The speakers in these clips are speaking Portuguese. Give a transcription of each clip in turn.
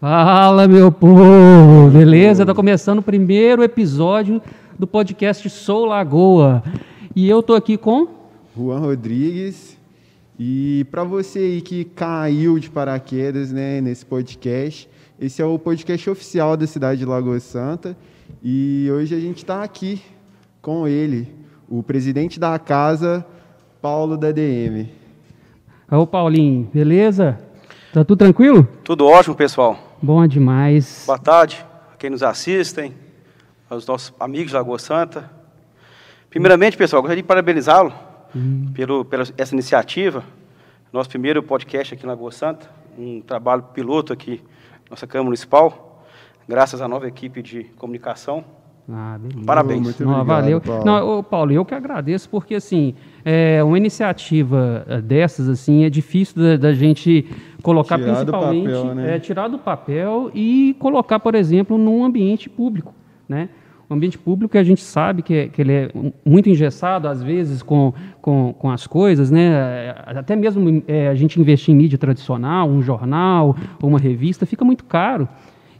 Fala, meu povo! Beleza? Tá começando o primeiro episódio do podcast Sou Lagoa. E eu tô aqui com Juan Rodrigues. E para você aí que caiu de paraquedas né, nesse podcast, esse é o podcast oficial da cidade de Lagoa Santa. E hoje a gente está aqui com ele, o presidente da casa, Paulo da DM. Ô Paulinho, beleza? Tá tudo tranquilo? Tudo ótimo, pessoal. Bom demais. Boa tarde a quem nos assistem, aos nossos amigos de Lagoa Santa. Primeiramente, pessoal, gostaria de parabenizá-lo hum. pelo, pela essa iniciativa. Nosso primeiro podcast aqui em Lagoa Santa, um trabalho piloto aqui, nossa Câmara Municipal, graças à nova equipe de comunicação. Ah. Parabéns. Muito Não, obrigado, valeu. Paulo. Não, ô, Paulo, eu que agradeço, porque assim, é, uma iniciativa eh, dessas, assim, é difícil da, da gente colocar Tirar principalmente, papel, né? é, tirar do papel e colocar, por exemplo, num ambiente público, né? O ambiente público a gente sabe que, é- que ele é muito engessado, às vezes, com, com, com as coisas, né? Até mesmo é, a gente investir em mídia tradicional, um jornal, uma revista, fica muito caro.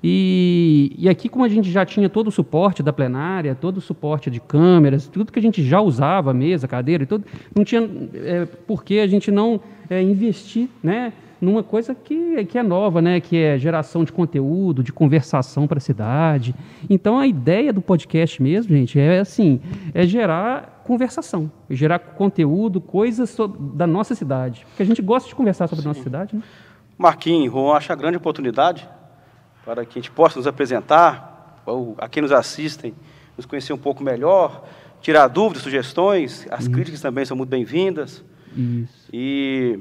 E, e aqui, como a gente já tinha todo o suporte da plenária, todo o suporte de câmeras, tudo que a gente já usava, mesa, cadeira e tudo, não tinha é, por que a gente não é, investir né, numa coisa que, que é nova, né, que é geração de conteúdo, de conversação para a cidade. Então, a ideia do podcast mesmo, gente, é assim, é gerar conversação, gerar conteúdo, coisas da nossa cidade. Porque a gente gosta de conversar sobre a nossa cidade, né? Marquinhos, Juan, acho a grande oportunidade para que a gente possa nos apresentar, ou a quem nos assistem, nos conhecer um pouco melhor, tirar dúvidas, sugestões, as críticas também são muito bem-vindas. Isso. E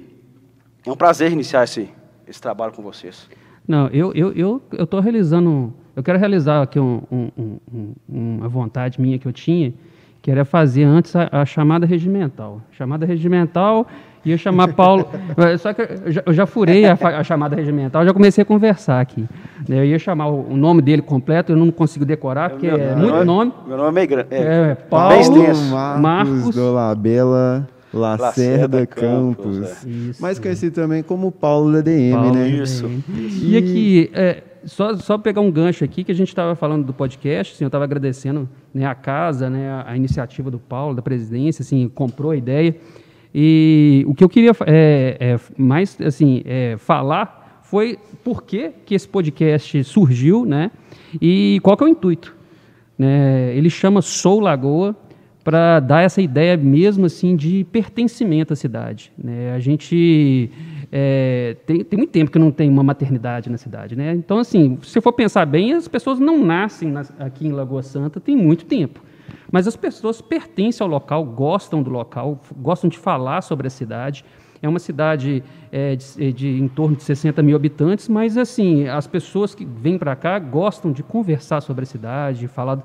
é um prazer iniciar esse, esse trabalho com vocês. Não, eu eu eu eu estou realizando, eu quero realizar aqui um, um- um- um- uma vontade minha que eu tinha, que era fazer antes a, a chamada regimental. Chamada regimental ia chamar Paulo, só que eu já, eu já furei a, a chamada regimental, já comecei a conversar aqui. né? Eu ia chamar o, o nome dele completo, eu não consigo decorar porque é muito nome. Meu nome é meio grande. É, bem Paulo. Marcos, Marcos Dolabella Lacerda Lacerda Campos. Campos, Isso. Mais conhecido também como Paulo da DM, Paulo né? Isso. E aqui, é, só, só pegar um gancho aqui, que a gente estava falando do podcast, assim, eu estava agradecendo né, a casa, né, a, a iniciativa do Paulo, da presidência, assim, comprou a ideia. E o que eu queria é, é, mais assim, é, falar foi por que, que esse podcast surgiu, né? E qual que é o intuito. Né? Ele chama Sou Lagoa, para dar essa ideia mesmo assim de pertencimento à cidade. Né? A gente é, tem, tem muito tempo que não tem uma maternidade na cidade. Né? Então, assim, se for pensar bem, as pessoas não nascem nas- aqui em Lagoa Santa tem muito tempo. Mas as pessoas pertencem ao local, gostam do local, gostam de falar sobre a cidade. É uma cidade é, de, de em torno de 60 mil habitantes, mas assim as pessoas que vêm para cá gostam de conversar sobre a cidade, de falar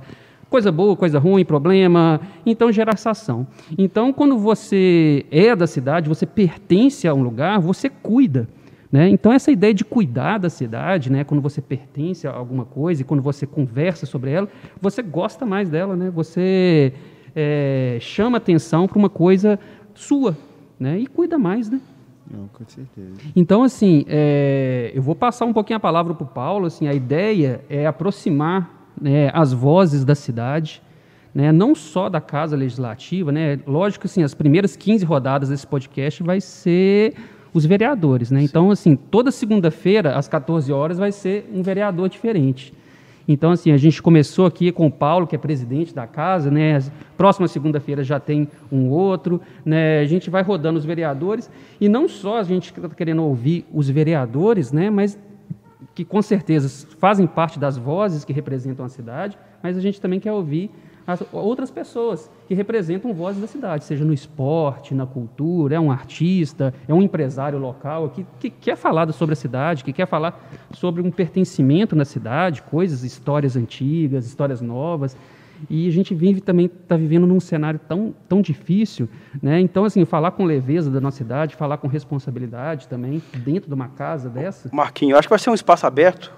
coisa boa, coisa ruim, problema, então gera essa ação. Então, quando você é da cidade, você pertence a um lugar, você cuida. Né? Então, essa ideia de cuidar da cidade, né? quando você pertence a alguma coisa e quando você conversa sobre ela, você gosta mais dela, né? você é, chama atenção para uma coisa sua né? e cuida mais. Né? Não, com certeza. Então, assim, é, eu vou passar um pouquinho a palavra para o Paulo. Assim, a ideia é aproximar né, as vozes da cidade, né, não só da Casa Legislativa. Né, lógico assim, as primeiras 15 rodadas desse podcast vai ser os vereadores. Né? Então, assim, toda segunda-feira, às 14 horas, vai ser um vereador diferente. Então, assim, a gente começou aqui com o Paulo, que é presidente da casa, né? Próxima segunda-feira já tem um outro, né? A gente vai rodando os vereadores e não só a gente está querendo ouvir os vereadores, né? Mas que com certeza fazem parte das vozes que representam a cidade, mas a gente também quer ouvir as outras pessoas que representam vozes da cidade, seja no esporte, na cultura, é um artista, é um empresário local que, que quer falar sobre a cidade, que quer falar sobre um pertencimento na cidade, coisas, histórias antigas, histórias novas. E a gente vive também está vivendo num cenário tão, tão difícil, né? Então assim falar com leveza da nossa cidade, falar com responsabilidade também dentro de uma casa dessa. Marquinhos, eu acho que vai ser um espaço aberto,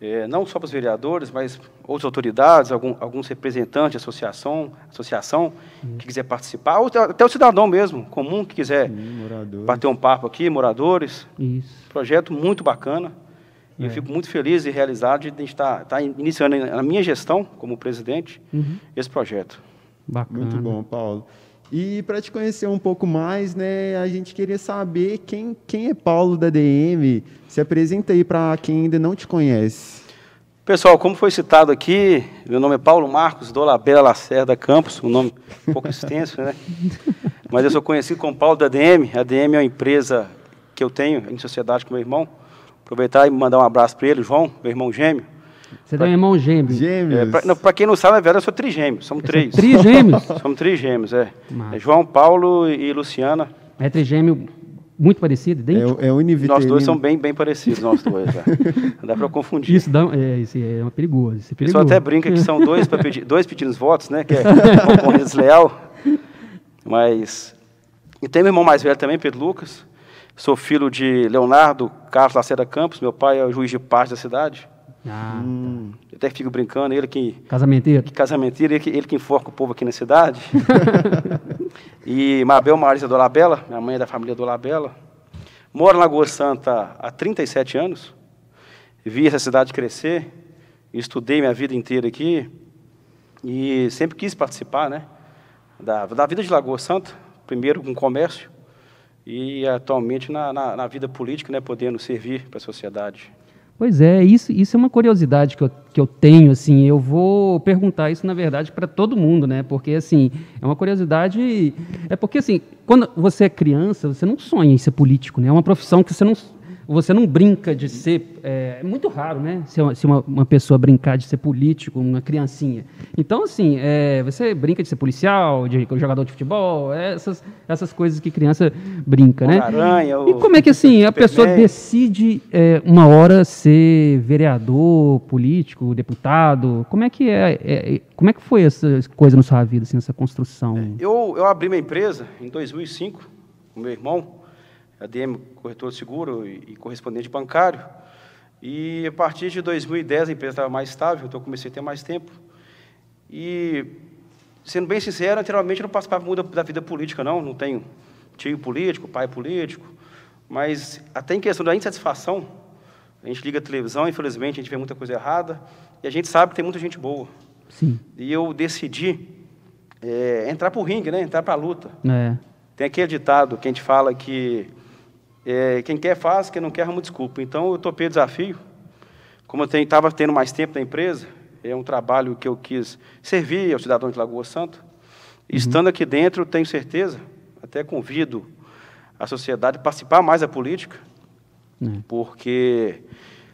é, não só para os vereadores, mas outras autoridades, algum- alguns representantes de associação, associação que quiser participar, ou até- o cidadão mesmo, comum, que quiser Sim, bater um papo aqui, moradores. Isso. Projeto muito bacana. E eu fico muito feliz e realizado de estar, estar iniciando na minha gestão, como presidente, uhum. esse projeto. Bacana. Muito bom, Paulo. E para te conhecer um pouco mais, né, a gente queria saber quem, quem é Paulo da DM. Se apresenta aí para quem ainda não te conhece. Pessoal, como foi citado aqui, meu nome é Paulo Marcos Dolabella Lacerda Campos, um nome um pouco extenso, né? Mas eu sou conhecido como Paulo da DM. A DM é uma empresa que eu tenho em sociedade com meu irmão. Aproveitar e mandar um abraço para ele, João, meu irmão gêmeo. Você pra, tem um irmão gêmeo? Gêmeos. É, para quem não sabe, verdade, eu sou trigêmeo. Somos três. Trigêmeos? Somos trigêmeos, é. é. João, Paulo e Luciana. É trigêmeo muito parecido, idêntico? É, é Nós dois são bem, bem parecidos, nós dois. Já. Não dá para confundir. Isso, dá, é, isso é perigoso. Isso é perigoso. O pessoal até brinca que são dois, pedir, dois pedindo votos, né? Que é concorrência desleal. Mas... E tem meu irmão mais velho também, Pedro Lucas. Sou filho de Leonardo Carlos Lacerda Campos. Meu pai é o juiz de paz da cidade. Ah, hum, tá. Eu até fico brincando, ele que. Casamenteiro? Que casamenteiro, ele que, ele que enforca o povo aqui na cidade. e Mabel Marisa Dolabella, minha mãe é da família Dolabella. Moro em Lagoa Santa há 37 anos. Vi essa cidade crescer. Estudei minha vida inteira aqui. E sempre quis participar, né? Da, da vida de Lagoa Santa. Primeiro com comércio. E atualmente na, na, na vida política, né? Podendo servir para a sociedade. Pois é, isso, isso é uma curiosidade que eu, que eu tenho, assim, eu vou perguntar isso, na verdade, para todo mundo, né, porque, assim, é uma curiosidade, é porque, assim, quando você é criança, você não sonha em ser político, né, é uma profissão que você não, você não brinca de ser. É, é muito raro, né? Se, uma, se uma, uma, pessoa brincar de ser político, uma criancinha. Então, assim, é, você brinca de ser policial, de jogador de futebol, é essas, essas coisas que criança brinca, né? Aranha, e como é que, assim, a pessoa decide é, uma hora ser vereador, político, deputado? Como é que é, é como é que foi essa coisa na sua vida, assim, essa construção? Eu, eu abri minha empresa em 2005, com meu irmão ADM, corretor de seguro e, correspondente bancário. E a partir de 2010 a empresa estava mais estável, então eu comecei a ter mais tempo. E, sendo bem sincero, anteriormente eu não participava muito da, vida política, não. Não tenho tio político, pai político. Mas até em questão da insatisfação, a gente liga a televisão, infelizmente a gente vê muita coisa errada, e a gente sabe que tem muita gente boa. Sim. E eu decidi é, entrar para o ringue, né? entrar para a luta. É. Tem aquele ditado que a gente fala que é, quem quer faz, quem não quer arruma desculpa. Então eu topei o desafio. Como eu estava tendo mais tempo na empresa, é um trabalho que eu quis servir ao cidadão de Lagoa Santa. Uhum. Estando aqui dentro, tenho certeza, até convido a sociedade a participar mais da política, uhum. porque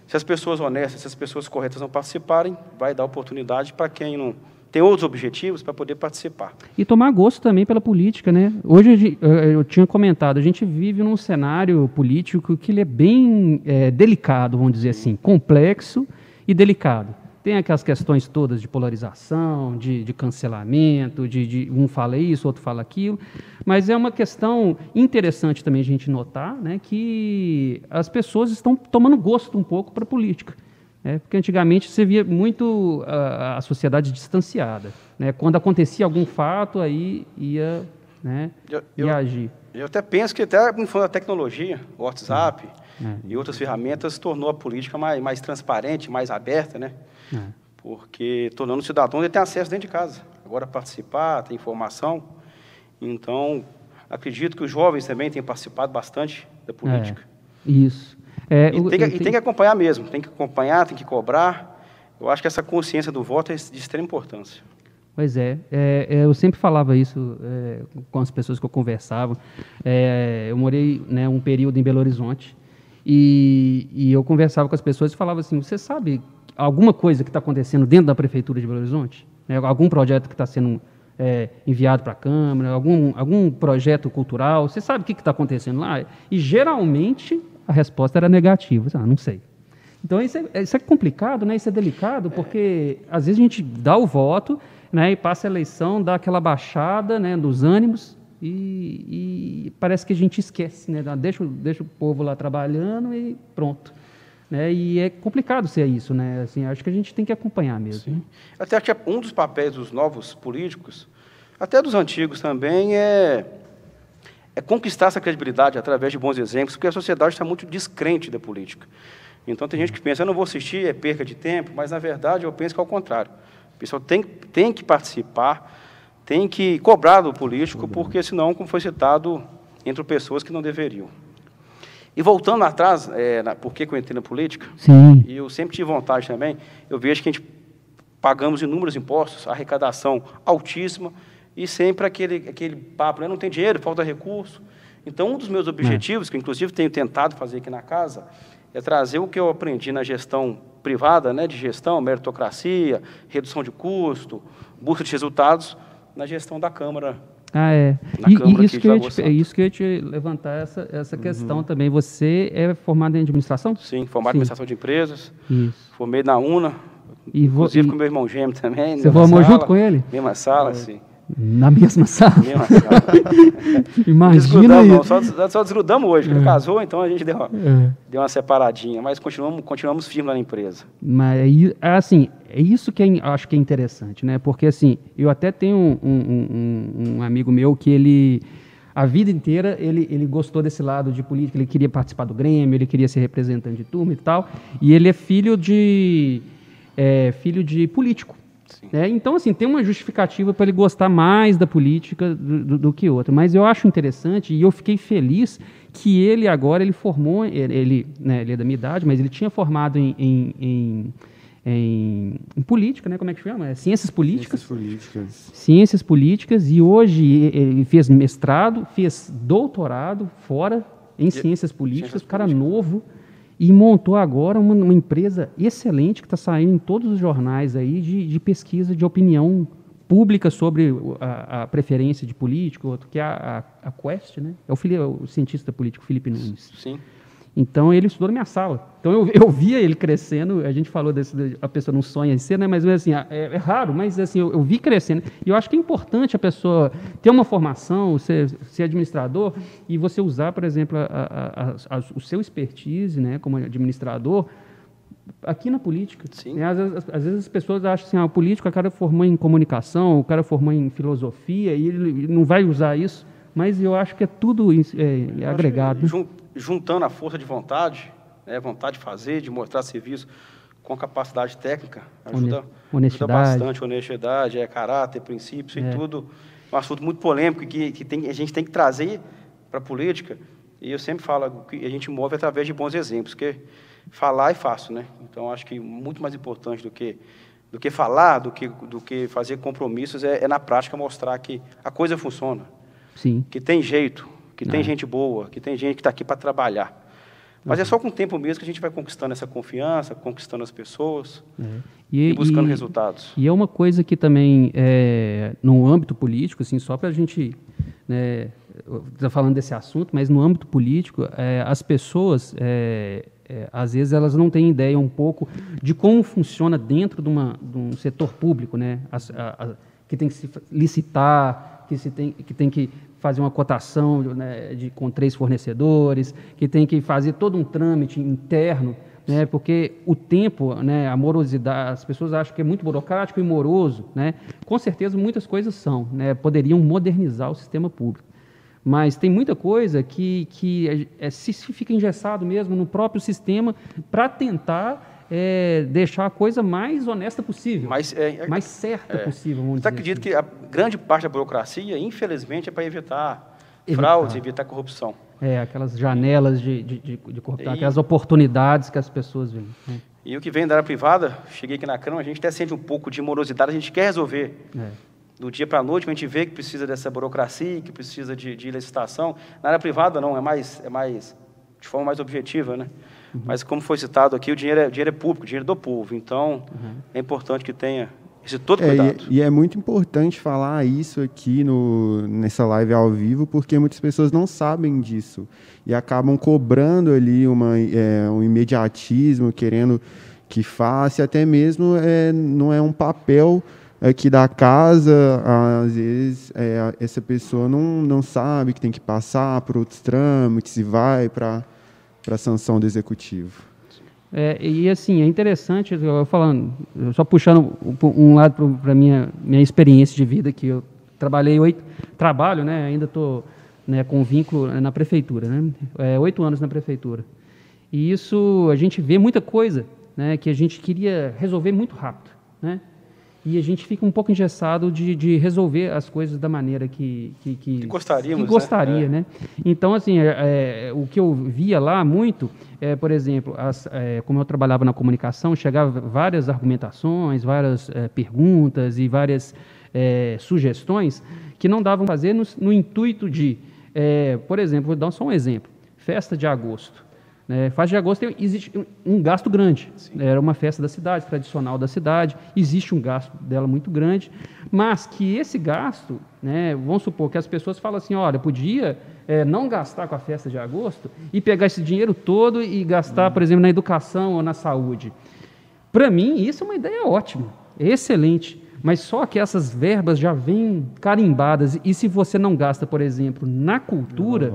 se as pessoas honestas, se as pessoas corretas não participarem, vai dar oportunidade para quem não tem outros objetivos para poder participar. E tomar gosto também pela política, né? Hoje eu tinha comentado, a gente vive num cenário político que ele é bem é, delicado, vamos dizer assim, complexo e delicado. Tem aquelas questões todas de polarização, de, de cancelamento, de, de, um fala isso, outro fala aquilo, mas é uma questão interessante também a gente notar, né, que as pessoas estão tomando gosto um pouco para a política. É, porque antigamente você via muito a, a sociedade distanciada. Né? Quando acontecia algum fato, aí ia, né, eu, ia eu, agir. Eu até penso que até em função da tecnologia, o WhatsApp é. é. e outras ferramentas, tornou a política mais, mais transparente, mais aberta, né? É. Porque tornando o cidadão ele tem acesso dentro de casa. Agora participar, tem informação. Então, acredito que os jovens também têm participado bastante da política. É. Isso. É, e, tem que, e, tem que, acompanhar mesmo, tem que acompanhar, tem que cobrar. Eu acho que essa consciência do voto é de extrema importância. Pois é, é, é eu sempre falava isso é, com as pessoas que eu conversava. É, eu morei né, um período em Belo Horizonte e, e, eu conversava com as pessoas e falava assim: você sabe alguma coisa que está acontecendo dentro da prefeitura de Belo Horizonte? Né, algum projeto que está sendo é, enviado para a Câmara, algum, algum projeto cultural? Você sabe o que está acontecendo lá? E geralmente a resposta era negativa. Ah, não sei. Então isso é, isso é complicado, né? Isso é delicado, porque às vezes a gente dá o voto, né? E passa a eleição, dá aquela baixada, né? Dos ânimos e, e parece que a gente esquece, né? Deixa, deixa o povo lá trabalhando e pronto. Né? E é complicado ser isso, né? Assim, acho que a gente tem que acompanhar mesmo. Né? Até que um dos papéis dos novos políticos, até dos antigos também, é é conquistar essa credibilidade através de bons exemplos, porque a sociedade está muito descrente da política. Então tem gente que pensa, eu não vou assistir, é perca de tempo, mas na verdade eu penso que é o contrário. O pessoal tem, tem que participar, tem que cobrar do político, porque senão, como foi citado, entram pessoas que não deveriam. E voltando atrás, é, na, por que eu entrei na política, Sim. e eu sempre tive vontade também, eu vejo que a gente pagamos inúmeros impostos, arrecadação altíssima, e sempre aquele, aquele papo, né, não tem dinheiro, falta recurso. Então, um dos meus objetivos, que inclusive tenho tentado fazer aqui na casa, é trazer o que eu aprendi na gestão privada, né, de gestão, meritocracia, redução de custo, busca de resultados, na gestão da Câmara. Ah, é. E, e isso, que eu te, é isso que eu ia te levantar, essa, essa questão também. Você é formado em administração? Sim, formado Sim. em administração de empresas, Isso. formei na UNA, E vo- inclusive e- com meu irmão gêmeo também. Você formou sala, junto com ele? Mesma sala, sim. Na mesma sala? Mesma sala. Imagina aí. só, só desgrudamos hoje, ele casou, então a gente deu uma, É. deu uma separadinha, mas continuamos, continuamos firmes lá na empresa. Mas é é assim, é isso que é eu acho que é interessante, né? Porque assim, eu até tenho um, um- um- um amigo meu que ele a vida inteira ele, ele gostou desse lado de política, ele queria participar do Grêmio, ele queria ser representante de turma e tal, e ele é filho de é, filho de político. Né? Então, assim, tem uma justificativa para ele gostar mais da política do, do- do que outra. Mas eu acho interessante e eu fiquei feliz que ele agora, ele formou, ele, né, ele é da minha idade, mas ele tinha formado em, em, em, em- em política, né? Como é que chama? É ciências políticas. Ciências políticas. Ciências políticas e hoje e- ele fez mestrado, fez doutorado fora em ciências políticas, ciências cara novo, e montou agora uma, uma empresa excelente que está saindo em todos os jornais aí de, de pesquisa de opinião pública sobre a, a preferência de político, que é a, a, a Quest, né? É o, Fili- o cientista político Felipe Nunes. Sim. Então ele estudou na minha sala. Então eu, eu via ele crescendo. A gente falou desse, de- a pessoa não sonha em ser, né? Mas assim é, é raro, mas assim eu, eu vi crescendo. E eu acho que é importante a pessoa ter uma formação, ser, ser administrador e você usar, por exemplo, a- a- a- o seu expertise, né, como administrador, aqui na política. Sim. né? Às, vezes, às vezes as pessoas acham assim, ah, o político, o cara formou em comunicação, o cara formou em filosofia e ele, não vai usar isso. Mas eu acho que é tudo é, é agregado. Jun- Juntando a força de vontade, né, vontade de fazer, de mostrar serviço com capacidade técnica, ajuda, Hone- honestidade. ajuda bastante. Honestidade, é caráter, princípios É. e tudo. É um assunto muito polêmico que, que tem, a gente tem que trazer para a política. E eu sempre falo que a gente move através de bons exemplos, porque falar é fácil, né? Então, acho que muito mais importante do que do que falar, do que do que fazer compromissos é, é na prática mostrar que a coisa funciona Sim. que tem jeito, que tem É. gente boa, que tem gente que está aqui para trabalhar. Mas Uhum. é só com o tempo mesmo que a gente vai conquistando essa confiança, conquistando as pessoas É. e, buscando e- resultados. E é uma coisa que também, é, no âmbito político, assim, só para a gente né, tá falando desse assunto, mas no âmbito político, é, as pessoas, é, é, às vezes, elas não têm ideia um pouco de como funciona dentro de, uma, de um setor público, né? As- a- a- que tem que se licitar, que, se tem, que tem que fazer uma cotação né, de, com três fornecedores, que tem que fazer todo um trâmite interno né? Porque o tempo, né, a morosidade, as pessoas acham que é muito burocrático e moroso, né? Com certeza muitas coisas são, né? Poderiam modernizar o sistema público. Mas tem muita coisa que, que é, é, se, fica engessado mesmo no próprio sistema para tentar é, deixar a coisa mais honesta possível, Mas é, é- mais certa é. possível. Vamos Você acredita assim. que a grande parte da burocracia, infelizmente, é para evitar, Evitar. fraudes, evitar corrupção. É, aquelas janelas de, de, de, de corrupção, E- aquelas oportunidades que as pessoas veem. né? E o que vem da área privada, cheguei aqui na Câmara, a gente até sente um pouco de morosidade, a gente quer resolver. É. do dia para a noite, a gente vê que precisa dessa burocracia, que precisa de, de licitação. Na área privada, não, é mais, é mais de forma mais objetiva, né? Mas, como foi citado aqui, o dinheiro é, o dinheiro é público, o dinheiro é do povo. Então, é importante que tenha esse todo É, cuidado. e, e é muito importante falar isso aqui no, nessa live ao vivo, porque muitas pessoas não sabem disso e acabam cobrando ali uma, é, um imediatismo, querendo que faça, e até mesmo é, não é um papel aqui da casa, às vezes é, essa pessoa não, não sabe que tem que passar por outros trâmites e vai para a sanção do executivo. É, e assim, é interessante, eu falando, só puxando um lado para a minha, minha experiência de vida, que eu trabalhei oito, trabalho, né, ainda estou né, com vínculo na prefeitura, né, é, oito anos na prefeitura. E isso a gente vê muita coisa né, que a gente queria resolver muito rápido. Né? E a gente fica um pouco engessado de, de resolver as coisas da maneira que, que, que, que gostaríamos. Que gostaria, né? né? Então, assim, é, é, o que eu via lá muito, é, por exemplo, as, é, como eu trabalhava na comunicação, chegava várias argumentações, várias é, perguntas e várias é, sugestões que não davam fazer no, no intuito de, por exemplo, vou dar só um exemplo, festa de agosto. É, de agosto tem, existe um, gasto grande. Sim. Era uma festa da cidade, tradicional da cidade, existe um gasto dela muito grande, mas que esse gasto, né, vamos supor que as pessoas falam assim, olha, podia é, não gastar com a festa de agosto e pegar esse dinheiro todo e gastar, por exemplo, na educação ou na saúde. Para mim, isso é uma ideia ótima, excelente. Mas só que essas verbas já vêm carimbadas. E se você não gasta, por exemplo, na cultura,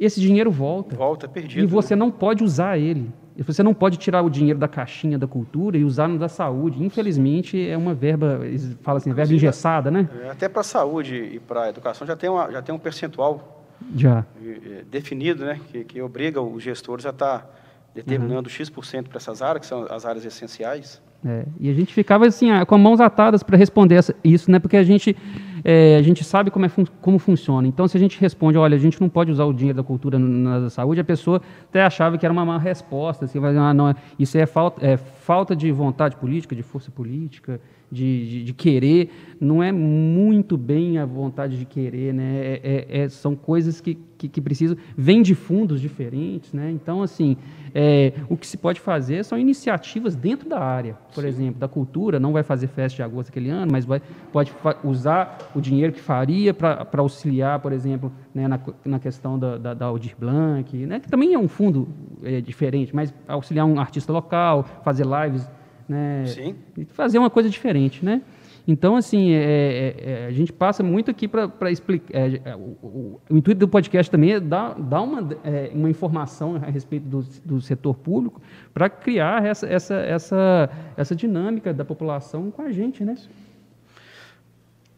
esse dinheiro volta. Volta, perdido. E você não pode usar ele. Você não pode tirar o dinheiro da caixinha da cultura e usar no da saúde. Infelizmente, é uma verba, fala assim, verba engessada, né? É, até para a saúde e para a educação já tem, uma, já tem um percentual já. É, definido, né? Que, que obriga os gestores a estar tá determinando uhum. X% para essas áreas, que são as áreas essenciais. É, e a gente ficava assim, com mãos atadas para responder isso, né? Porque a gente, é, a gente sabe como, é fun como funciona. Então, se a gente responde, olha, a gente não pode usar o dinheiro da cultura na, na saúde, a pessoa até achava que era uma má resposta. Assim, ah, não, isso é falta, é falta de vontade política, de força política, de, de, de, querer, não é muito bem a vontade de querer, né? É, é, é, são coisas que, que, que, precisam, vêm de fundos diferentes, né? Então, assim, é, o que se pode fazer são iniciativas dentro da área, por Sim. exemplo, da cultura, não vai fazer festa de agosto aquele ano, mas vai, pode usar o dinheiro que faria para auxiliar, por exemplo, né, na, na questão da, da, da Aldir Blanc, né? que também é um fundo é, diferente, mas auxiliar um artista local, fazer lives né? Sim. Fazer uma coisa diferente, né? Então, assim, é, é, é a gente passa muito aqui para explicar. É, é, o, o, o, intuito do podcast também é dar, dar uma, é, uma informação a respeito do, do setor público para criar essa, essa, essa, essa dinâmica da população com a gente, né?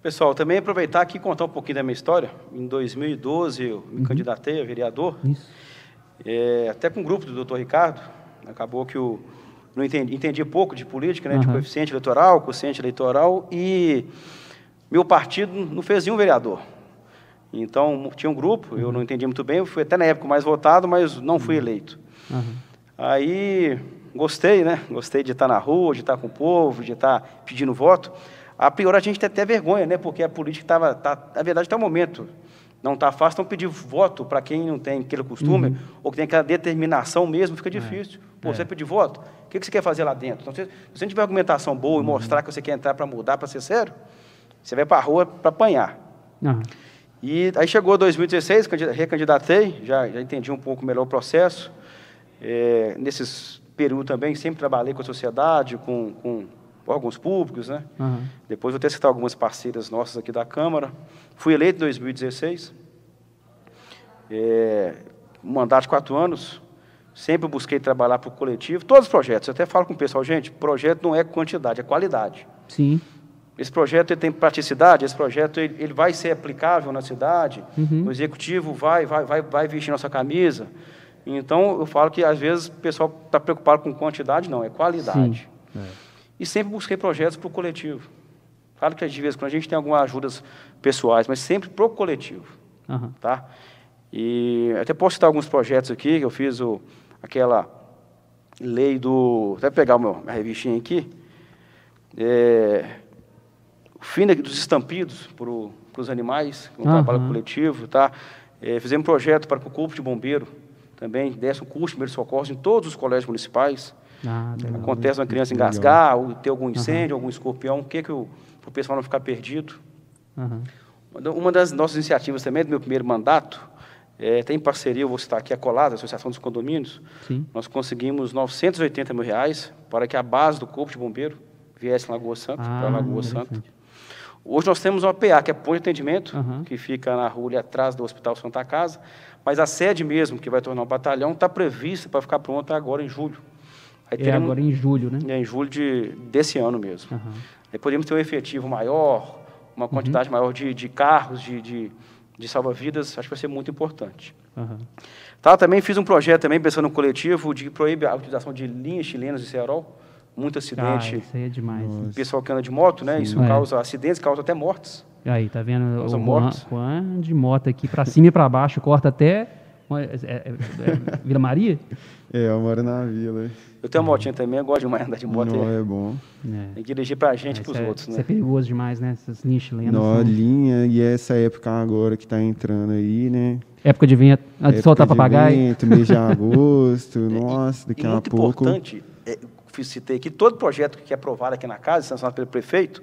Pessoal, também aproveitar aqui e contar um pouquinho da minha história. Em 2012, eu me uhum. candidatei a vereador, até com o grupo do doutor Ricardo. Acabou que o não entendi, entendi pouco de política, né, uhum. de coeficiente eleitoral, quociente eleitoral, e meu partido não fez nenhum vereador. Então, tinha um grupo, eu não entendi muito bem, eu fui até na época mais votado, mas não fui eleito. Uhum. Aí, gostei, né? Gostei de estar na rua, de estar com o povo, de estar pedindo voto. A priori, a gente tem até vergonha, né? Porque a política estava, tá, na verdade, até o momento, não está fácil, então pedir voto para quem não tem aquele costume, uhum. ou que tem aquela determinação mesmo, fica é. difícil. Pô, é. você pedir voto, o que, que você quer fazer lá dentro? Então, se, você não tiver argumentação boa uhum. e mostrar que você quer entrar para mudar, para ser sério, você vai para a rua para apanhar. Uhum. E aí chegou 2016, recandidatei, já, já entendi um pouco melhor o processo. É, nesses períodos também, sempre trabalhei com a sociedade, com, com órgãos públicos, né? Uhum. Depois vou até citar algumas parceiras nossas aqui da Câmara. Fui eleito em 2016. É, um mandato de quatro anos. Sempre busquei trabalhar para o coletivo. Todos os projetos. Eu até falo com o pessoal, gente, projeto não é quantidade, é qualidade. Sim. Esse projeto ele tem praticidade, esse projeto ele, ele vai ser aplicável na cidade, uhum. o executivo vai, vai, vai, vai vestir nossa camisa. Então, eu falo que, às vezes, o pessoal está preocupado com quantidade, não, é qualidade. Sim. É. E sempre busquei projetos para o coletivo. Claro que, às vezes, quando a gente tem algumas ajudas pessoais, mas sempre para o coletivo. Uhum. Tá? E até posso citar alguns projetos aqui, que eu fiz o, aquela lei do... Até pegar uma minha revistinha aqui. É, o fim dos estampidos para os animais, um uhum. trabalho coletivo. Tá? É, fizemos um projeto para que o Corpo de Bombeiro também desse um curso de primeiros socorros em todos os colégios municipais. Ah, Acontece uma criança engasgar, ou ter algum incêndio, uhum. algum escorpião, o que que o, o pessoal não ficar perdido. Uhum. Uma das nossas iniciativas também, do meu primeiro mandato, é, tem parceria, eu vou citar aqui a Colada, a Associação dos Condomínios. Sim. Nós conseguimos 980 mil reais para que a base do Corpo de Bombeiro viesse em Lagoa Santa, ah, para Lagoa Santa. Hoje nós temos uma PA, que é ponto de atendimento, uhum. que fica na rua ali atrás do Hospital Santa Casa, mas a sede mesmo, que vai tornar um batalhão, está prevista para ficar pronta agora em julho. Aí é teremos, agora em julho, né? É em julho de, desse ano mesmo. Uhum. Aí podemos ter um efetivo maior, uma quantidade uhum. maior de, de carros, de, de, de salva-vidas, acho que vai ser muito importante. Aham. Tá, também fiz um projeto também, pensando no coletivo, de proíbe a utilização de linhas chilenas de cerol. Muito Ah, acidente. isso aí é demais. Nossa. pessoal que anda de moto, né? Isso É. causa acidentes, causa até mortes. Aí, tá vendo? Causa O Juan, mortes. Juan de moto aqui pra cima e pra baixo, corta até é, é, é, é, Vila Maria? É, eu moro na vila. Eu tenho uma motinha também, eu gosto demais de andar de moto. Não é, é bom. É. Tem que dirigir pra gente e Isso pros é, outros, isso né? é perigoso demais, né? Essas linhas chilenas. Nó, são- linha, e essa época agora que tá entrando aí, né? Época de vinha, a de soltar de papagaio. vento, mês de agosto, nossa, E daqui a muito pouco. importante, é, citei aqui, todo projeto que é aprovado aqui na casa, sancionado pelo prefeito,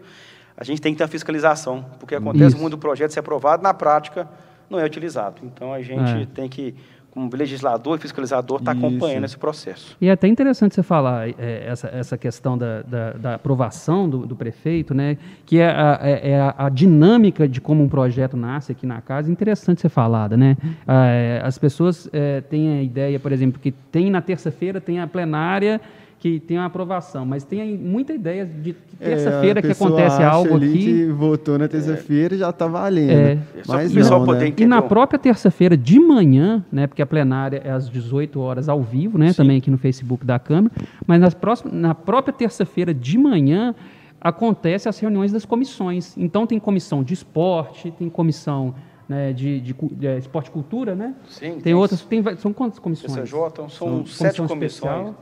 a gente tem que ter uma fiscalização, porque acontece Isso. muito do projeto ser aprovado, na prática não é utilizado. Então a gente É. tem que, como legislador e fiscalizador, estar Isso. acompanhando esse processo. E é até interessante você falar é, essa, essa questão da, da, da aprovação do, do prefeito, né? Que é a, é- é a, a dinâmica de como um projeto nasce aqui na casa, interessante ser falada, né? Ah, é, as pessoas é, têm a ideia, por exemplo, que tem na terça-feira, tem a plenária que tem a aprovação, mas tem aí muita ideia de que É, terça-feira a que acontece algo ali aqui. que votou na terça-feira já tá valendo. É. Só Mas não, poder né? entender. E na própria terça-feira de manhã, né, porque a plenária é às 18 horas ao vivo, né, também aqui no Facebook da Câmara, mas nas próximas, na própria terça-feira de manhã acontecem as reuniões das comissões. Então tem comissão de esporte, tem comissão né, de, de, de, eh, esporte e cultura, né? Sim, tem, tem outras, tem, são quantas comissões? CCJ, são, São sete comissão comissões. especial.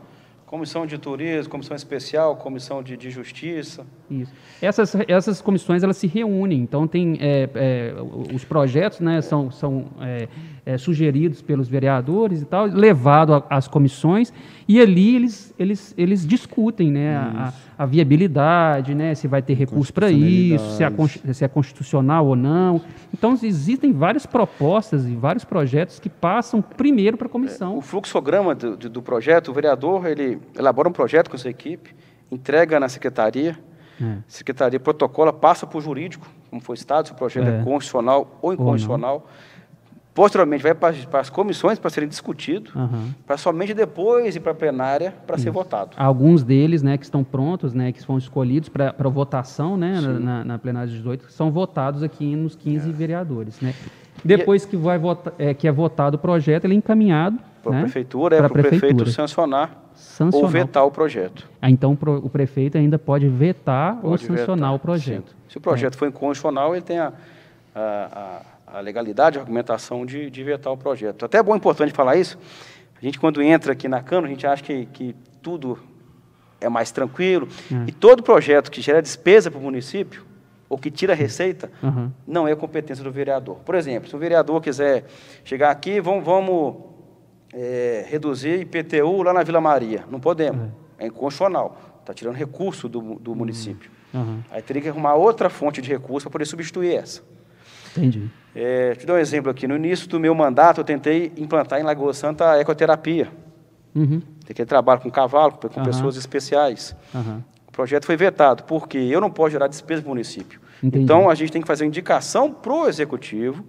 Comissão de turismo, comissão especial, comissão de, de justiça. Isso. Essas, essas comissões elas se reúnem, então tem é, é, os projetos né, são, são é, é, sugeridos pelos vereadores e tal, levado às comissões e ali eles, eles, eles discutem né, a, a viabilidade, né, se vai ter recurso para isso, se é, se é constitucional ou não. Então existem várias propostas e vários projetos que passam primeiro para a comissão. O fluxograma do, do- projeto, o vereador, ele elabora um projeto com a sua equipe, entrega na secretaria, É. secretaria protocola, passa para o jurídico, como foi citado, se o projeto é, É. constitucional ou inconstitucional. Posteriormente, vai para, as- para as comissões para serem discutidos, Aham. para somente depois ir para a plenária para ser votado. Alguns deles, né, que estão prontos, né, que foram escolhidos para votação, né, na, na, na plenária de 18, são votados aqui nos 15 vereadores, né. Depois que, vai vota, é, que é votado o projeto, ele é encaminhado Para a né, prefeitura, é para o prefeito prefeitura. sancionar ou sancionar. vetar o projeto. Ah, então o prefeito ainda pode vetar ou Pode sancionar vetar, o projeto. sim. Se o projeto for inconstitucional, ele tem a, a, a- a legalidade, a argumentação de, de vetar o projeto. Até é bom, importante falar isso. A gente, quando entra aqui na Câmara, a gente acha que, que tudo é mais tranquilo. É. E todo projeto que gera despesa para o município, ou que tira receita, Aham. não é competência do vereador. Por exemplo, se o vereador quiser chegar aqui, vamos, vamos é, reduzir IPTU lá na Vila Maria. Não podemos. É, inconstitucional. Está tirando recurso do, do município. Aham. Aí teria que arrumar outra fonte de recurso para poder substituir essa. Entendi. É, te dar um exemplo aqui. No início do meu mandato, eu tentei implantar em Lagoa Santa a ecoterapia. Uhum. Tem aquele trabalho com cavalo, com Aham. pessoas especiais. Aham. O projeto foi vetado, porque eu não posso gerar despesa para o município. Entendi. Então, a gente tem que fazer uma indicação para o executivo,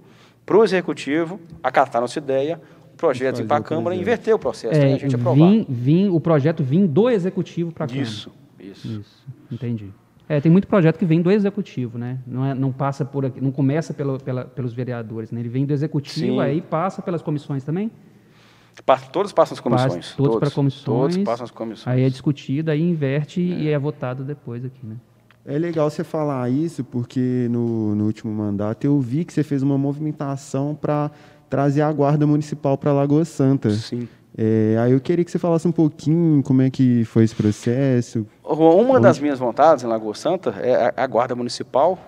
para o executivo acatar nossa ideia, o projeto ir para a Câmara e inverter o processo, né? É, a gente aprovar. vim, vim, o projeto vim do executivo para a Câmara. Isso, isso. Isso, entendi. É, tem muito projeto que vem do executivo, né? Não, é, não passa por aqui, não começa pelo, pela- pelos vereadores, né? Ele vem do executivo, Sim. aí passa pelas comissões também. Todos passam as comissões. Passa todos para comissões. Todos passam as comissões. Aí é discutido, aí inverte e é votado depois aqui, né? É legal você falar isso, porque no, no último mandato eu vi que você fez uma movimentação para trazer a guarda municipal para Lagoa Santa. Sim. É, aí eu queria que você falasse um pouquinho como é que foi esse processo. Uma das minhas vontades em Lagoa Santa é a, a guarda municipal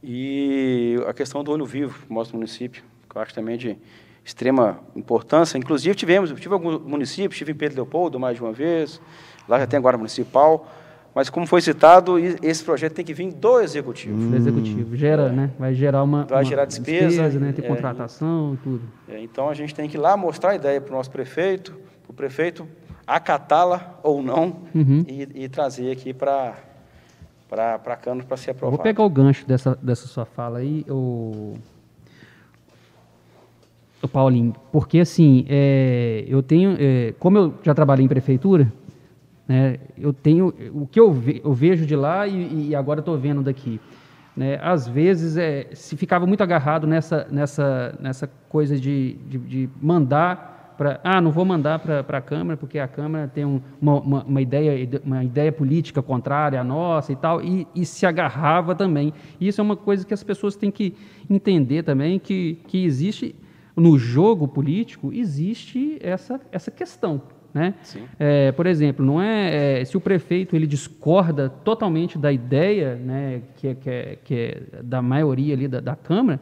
e a questão do olho vivo no nosso município, que eu acho também de extrema importância. Inclusive, tivemos, tive alguns municípios, estive em Pedro Leopoldo mais de uma vez, lá já tem a guarda municipal, mas como foi citado, e- esse projeto tem que vir do executivo. Do executivo. Gera, né? Vai gerar uma. Vai uma gerar despesa, né? Ter é, contratação, tudo. É, então, a gente tem que ir lá mostrar a ideia para o nosso prefeito, para o prefeito acatá-la ou não Uhum. e, e trazer aqui para a Câmara para ser aprovado. vou pegar o gancho dessa, dessa sua fala aí, o, o Paulinho, porque assim, é, eu tenho, é, como eu já trabalhei em prefeitura, né, eu tenho, o que eu, ve- eu vejo de lá e, e agora estou vendo daqui, né, às vezes é, se ficava muito agarrado nessa, nessa, nessa coisa de, de, de mandar para ah não vou mandar para a Câmara porque a Câmara tem um, uma, uma, uma, ideia uma ideia política contrária à nossa e tal e, e, se agarrava também. Isso é uma coisa que as pessoas têm que entender também que, que existe no jogo político existe essa essa questão né? É, por exemplo, não é, é, se o prefeito ele discorda totalmente da ideia, né, que, é, que, é, que é da maioria ali da, da Câmara,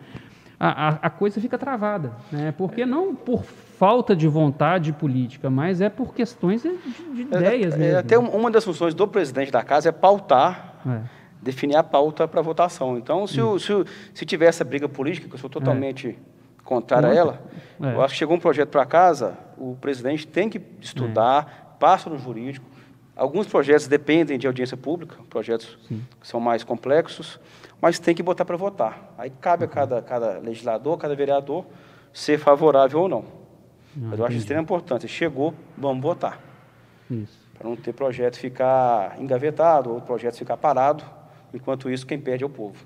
a, a, a, coisa fica travada, né? Porque não por falta de vontade política, mas é por questões de, de ideias. É, mesmo. até uma das funções do presidente da casa é pautar. Definir a pauta para votação. Então, se, o, se, se tiver essa briga política, que eu sou totalmente contrário a ela, eu acho que chegou um projeto para casa, o presidente tem que estudar, é. passa no jurídico. Alguns projetos dependem de audiência pública, projetos Sim. que são mais complexos, mas tem que botar para votar. Aí cabe a cada, cada legislador, cada vereador, ser favorável ou não. Ah, mas eu acho extremamente importante. Chegou, vamos votar. Para não ter projeto ficar engavetado ou projeto ficar parado. Enquanto isso, quem perde é o povo.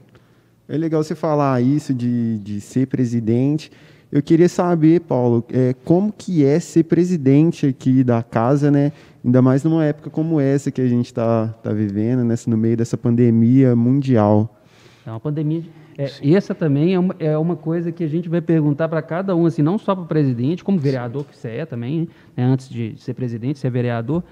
É legal você falar isso de, de ser presidente. Eu queria saber, Paulo, é, como que é ser presidente aqui da casa, né? Ainda mais numa época como essa que a gente está tá vivendo, né? no meio dessa pandemia mundial. É uma pandemia. É, essa também é uma, é uma coisa que a gente vai perguntar para cada um, assim, não só para o presidente, como vereador que você é também, né? antes de ser presidente, ser vereador.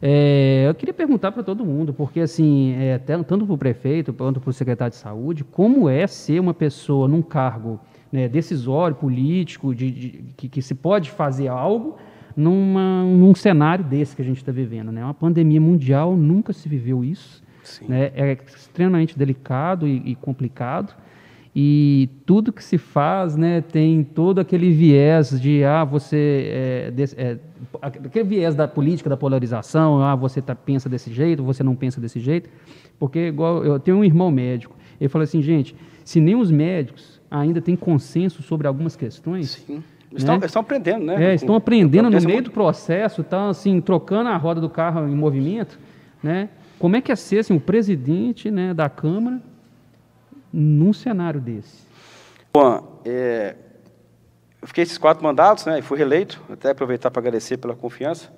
É, eu queria perguntar para todo mundo, porque assim, é, tanto para o prefeito quanto para o secretário de saúde, como é ser uma pessoa num cargo né, decisório, político, de, de que, que, se pode fazer algo numa, num cenário desse que a gente está vivendo. Né? Uma pandemia mundial, nunca se viveu isso. Né? É extremamente delicado e, e, complicado. E tudo que se faz né, tem todo aquele viés de, ah, você, é, de, é, aquele viés da política, da polarização, ah, você tá, pensa desse jeito, você não pensa desse jeito. Porque, igual, eu tenho um irmão médico, ele falou assim, gente, se nem os médicos ainda tem consenso sobre algumas questões. Sim. Estão, né? estão aprendendo, né? É, estão aprendendo no meio do processo, estão assim, trocando a roda do carro em movimento, né? Como é que é ser assim, o presidente né, da Câmara num cenário desse? Bom, é, eu fiquei esses quatro mandatos, né, e fui reeleito, até aproveitar para agradecer pela confiança.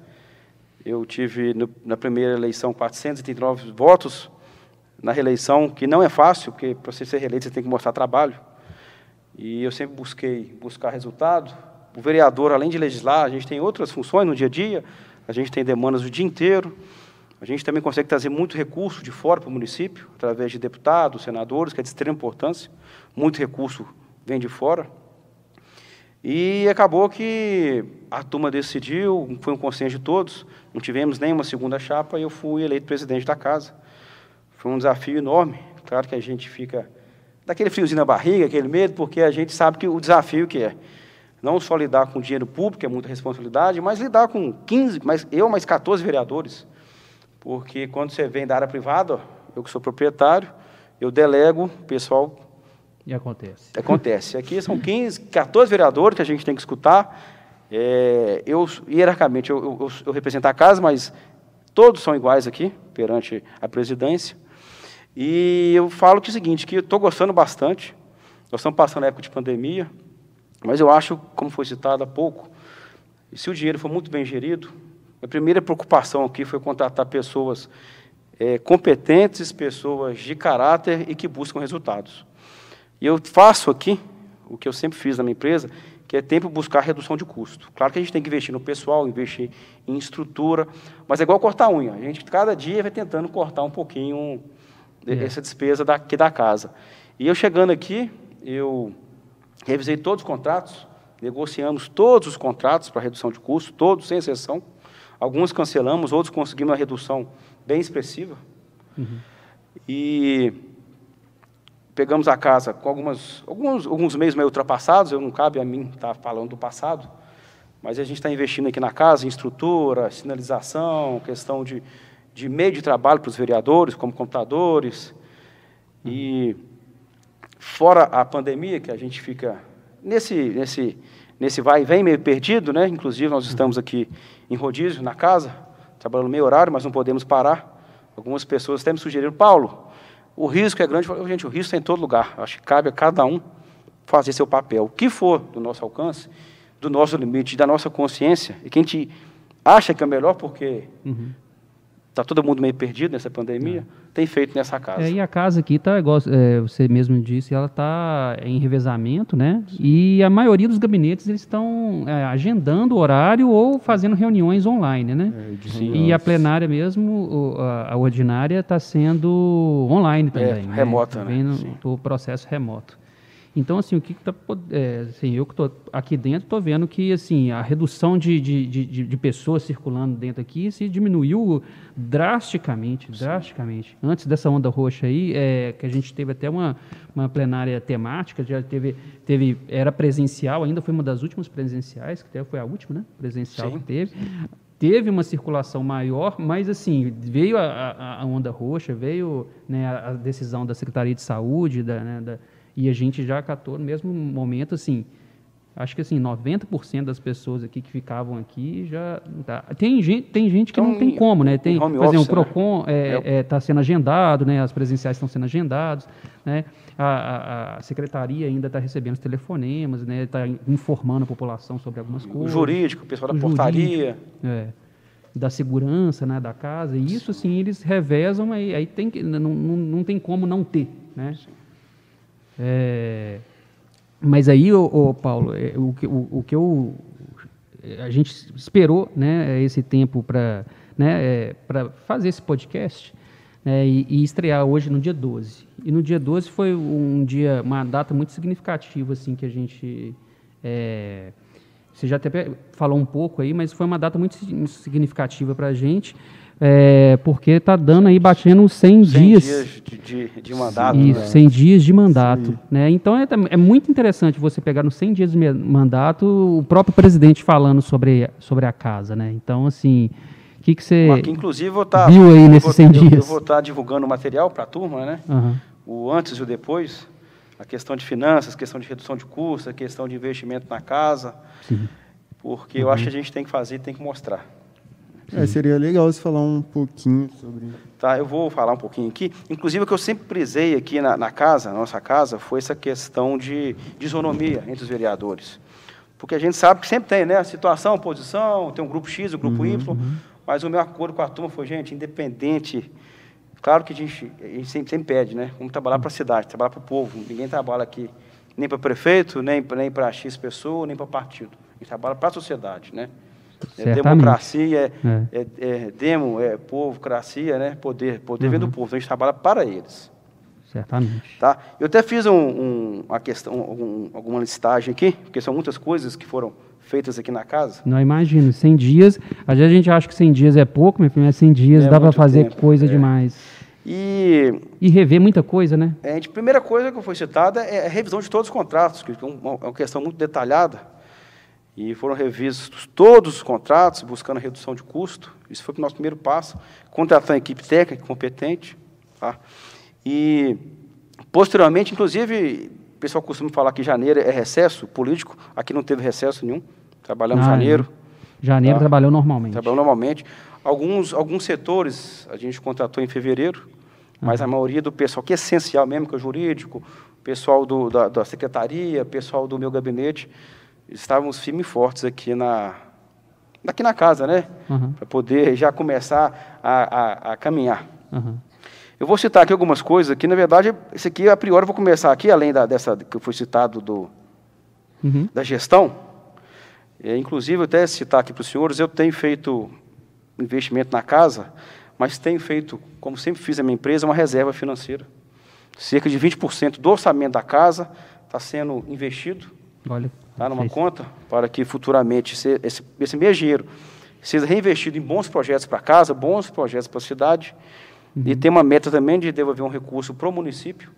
Eu tive, no, na primeira eleição, 439 votos, na reeleição, que não é fácil, porque para você ser reeleito você tem que mostrar trabalho. E eu sempre busquei buscar resultado. O vereador, além de legislar, a gente tem outras funções no dia a dia, a gente tem demandas o dia inteiro. A gente também consegue trazer muito recurso de fora para o município, através de deputados, senadores, que é de extrema importância. Muito recurso vem de fora. E acabou que a turma decidiu, foi um consenso de todos, não tivemos nenhuma segunda chapa e eu fui eleito presidente da casa. Foi um desafio enorme. Claro que a gente fica daquele friozinho na barriga, aquele medo, porque a gente sabe que o desafio que é não só lidar com dinheiro público, é muita responsabilidade, mas lidar com 15, mas eu mais 14 vereadores. Porque quando você vem da área privada, eu que sou proprietário, eu delego, o pessoal e acontece. Acontece. Aqui são 15, 14 vereadores que a gente tem que escutar. É, eu, hierarquicamente, eu, eu, eu, represento a casa, mas todos são iguais aqui, perante a presidência. E eu falo que é o seguinte, que eu estou gostando bastante. Nós estamos passando a época de pandemia, mas eu acho, como foi citado há pouco, se o dinheiro for muito bem gerido, a primeira preocupação aqui foi contratar pessoas é, competentes, pessoas de caráter e que buscam resultados. E eu faço aqui o que eu sempre fiz na minha empresa, que é tempo buscar redução de custo. Claro que a gente tem que investir no pessoal, investir em estrutura, mas é igual cortar unha. A gente cada dia vai tentando cortar um pouquinho é. essa despesa daqui da casa. E eu chegando aqui, eu revisei todos os contratos, negociamos todos os contratos para redução de custo, todos, sem exceção. Alguns cancelamos, outros conseguimos uma redução bem expressiva. Uhum. E pegamos a casa com algumas, alguns, alguns meios meio ultrapassados, eu não cabe a mim estar falando do passado, mas a gente está investindo aqui na casa em estrutura, sinalização, questão de de meio de trabalho para os vereadores, como computadores. E fora a pandemia, que a gente fica nesse, nesse, nesse vai e vem meio perdido, né? Inclusive, nós estamos aqui em rodízio, na casa, trabalhando meio horário, mas não podemos parar. Algumas pessoas até me sugeriram, Paulo, o risco é grande. Gente, o risco está em todo lugar. Acho que cabe a cada um fazer seu papel. O que for do nosso alcance, do nosso limite, da nossa consciência, e quem acha que é melhor porque uhum está todo mundo meio perdido nessa pandemia, é. tem feito nessa casa. É, e a casa aqui está, igual é, você mesmo disse, ela está em revezamento, né? Sim. E a maioria dos gabinetes eles estão é, agendando o horário ou fazendo reuniões online, né? É, e a plenária mesmo, a, a ordinária está sendo online é, também. Né? remota, né? no processo remoto. Então, assim, o que está. É, assim, eu que estou aqui dentro, estou vendo que assim, a redução de, de, de, de, pessoas circulando dentro aqui se diminuiu drasticamente, Sim. drasticamente. Antes dessa onda roxa aí, é, que a gente teve até uma, uma plenária temática, já teve, teve, era presencial, ainda foi uma das últimas presenciais, que até foi a última, né? Presencial Sim. que teve teve uma circulação maior, mas assim, veio a, a, a onda roxa, veio né, a, decisão da Secretaria de Saúde, da, né, da, e a gente já catou no mesmo momento, assim, acho que assim, 90% das pessoas aqui que ficavam aqui já. Tá. Tem, gente, tem gente que então, não tem como, né? Tem, por exemplo, o PROCON está né? é, é, tá sendo agendado, né? As presenciais estão sendo agendados, né? A, a, a secretaria ainda está recebendo os telefonemas, né? Está informando a população sobre algumas coisas. O jurídico, o pessoal da o portaria. é, da segurança né, da casa, e isso sim eles revezam, aí, aí tem que, não, não, não tem como não ter. Né? Sim. É, mas aí, ô, ô Paulo, é, o, o, o, que eu, a gente esperou né, esse tempo para né, é, fazer esse podcast né, e, e, estrear hoje no dia 12. E no dia 12 foi um dia, uma data muito significativa assim, que a gente. É, você já até falou um pouco aí, mas foi uma data muito significativa para a gente é, porque está dando aí, batendo 100, 100 dias, dias de, de, de mandato. Isso, né? 100 dias de mandato. Né? Então é, é, muito interessante você pegar nos 100 dias de mandato o próprio presidente falando sobre, sobre a casa. Né? Então, assim, o que, que você inclusive, vou tá, viu aí nesses 100 dias? Eu vou estar tá divulgando o material para a turma, né? Uhum. o antes e o depois, a questão de finanças, a questão de redução de custos, a questão de investimento na casa, Sim. porque uhum. eu acho que a gente tem que fazer, tem que mostrar. É, seria legal você falar um pouquinho sobre. Tá, eu vou falar um pouquinho aqui. Inclusive, o que eu sempre prisei aqui na, na casa, na nossa casa, foi essa questão de, isonomia entre os vereadores. Porque a gente sabe que sempre tem, né? A situação, a oposição, tem um grupo X, o um grupo uhum, Y, uhum. mas o meu acordo com a turma foi, gente, independente. Claro que a gente, a gente sempre, sempre pede, né? Vamos trabalhar para a cidade, trabalhar para o povo. Ninguém trabalha aqui nem para prefeito, nem, nem para X pessoa, nem para partido. A gente trabalha para a sociedade, né? É democracia, é, é. é, é demo, é povocracia, né? Poder, poder uhum. vem do povo. Então a gente trabalha para eles. Certamente. Tá? Eu até fiz um, um, uma questão, um, alguma listagem aqui, porque são muitas coisas que foram feitas aqui na casa. Não imagino, 100 dias, às vezes a gente acha que 100 dias é pouco, mas 100 dias é dá para fazer tempo, coisa é. demais. E, e rever muita coisa, né? É, a primeira coisa que foi citada é a revisão de todos os contratos, que é uma, uma questão muito detalhada. E foram revistos todos os contratos, buscando redução de custo. Isso foi o nosso primeiro passo. Contratar uma equipe técnica competente. Tá? E, posteriormente, inclusive, o pessoal costuma falar que janeiro é recesso político. Aqui não teve recesso nenhum. Trabalhamos ah, janeiro. Janeiro tá? trabalhou normalmente. Trabalhou normalmente. Alguns, alguns setores a gente contratou em fevereiro, mas a maioria do pessoal, que é essencial mesmo, que é jurídico, pessoal do, da, da secretaria, pessoal do meu gabinete, estávamos firmes e fortes aqui na, aqui na casa, né? Uhum. Para poder já começar a, a, a caminhar. Uhum. Eu vou citar aqui algumas coisas que, na verdade, esse aqui, a priori, eu vou começar aqui, além da, dessa que foi citado do, uhum. da gestão. É, inclusive, até citar aqui para os senhores, eu tenho feito investimento na casa, mas tenho feito, como sempre fiz a minha empresa, uma reserva financeira. Cerca de 20% do orçamento da casa está sendo investido. Olha tá, numa conta, para que futuramente esse, esse, esse mesmo dinheiro seja reinvestido em bons projetos para casa, bons projetos para a cidade, uhum. e tem uma meta também de devolver um recurso para o município,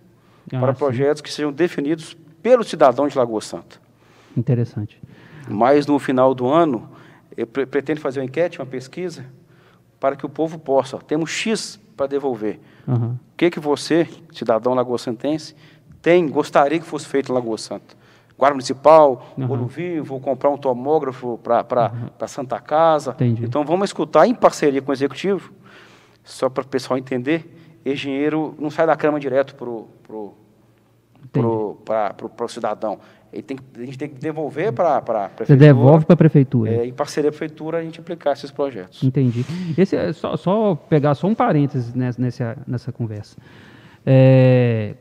ah, para sim. projetos que sejam definidos pelo cidadão de Lagoa Santa. Interessante. Mas no final do ano, eu pre pretendo fazer uma enquete, uma pesquisa, para que o povo possa, temos X para devolver. Uhum. O que, que você, cidadão Lagoa Santense, tem, gostaria que fosse feito em Lagoa Santa? Guarda Municipal, uhum. Ouro Vivo, comprar um tomógrafo para uhum. Santa Casa. Entendi. Então vamos escutar em parceria com o Executivo, só para o pessoal entender, esse dinheiro não sai da Câmara direto para o pro, pro, pro, pro, cidadão. Ele tem, a gente tem que devolver para a prefeitura. Você devolve para a prefeitura. É, em parceria com a prefeitura, a gente aplicar esses projetos. Entendi. Esse é só, só pegar só um parênteses nessa, nessa, nessa conversa. É,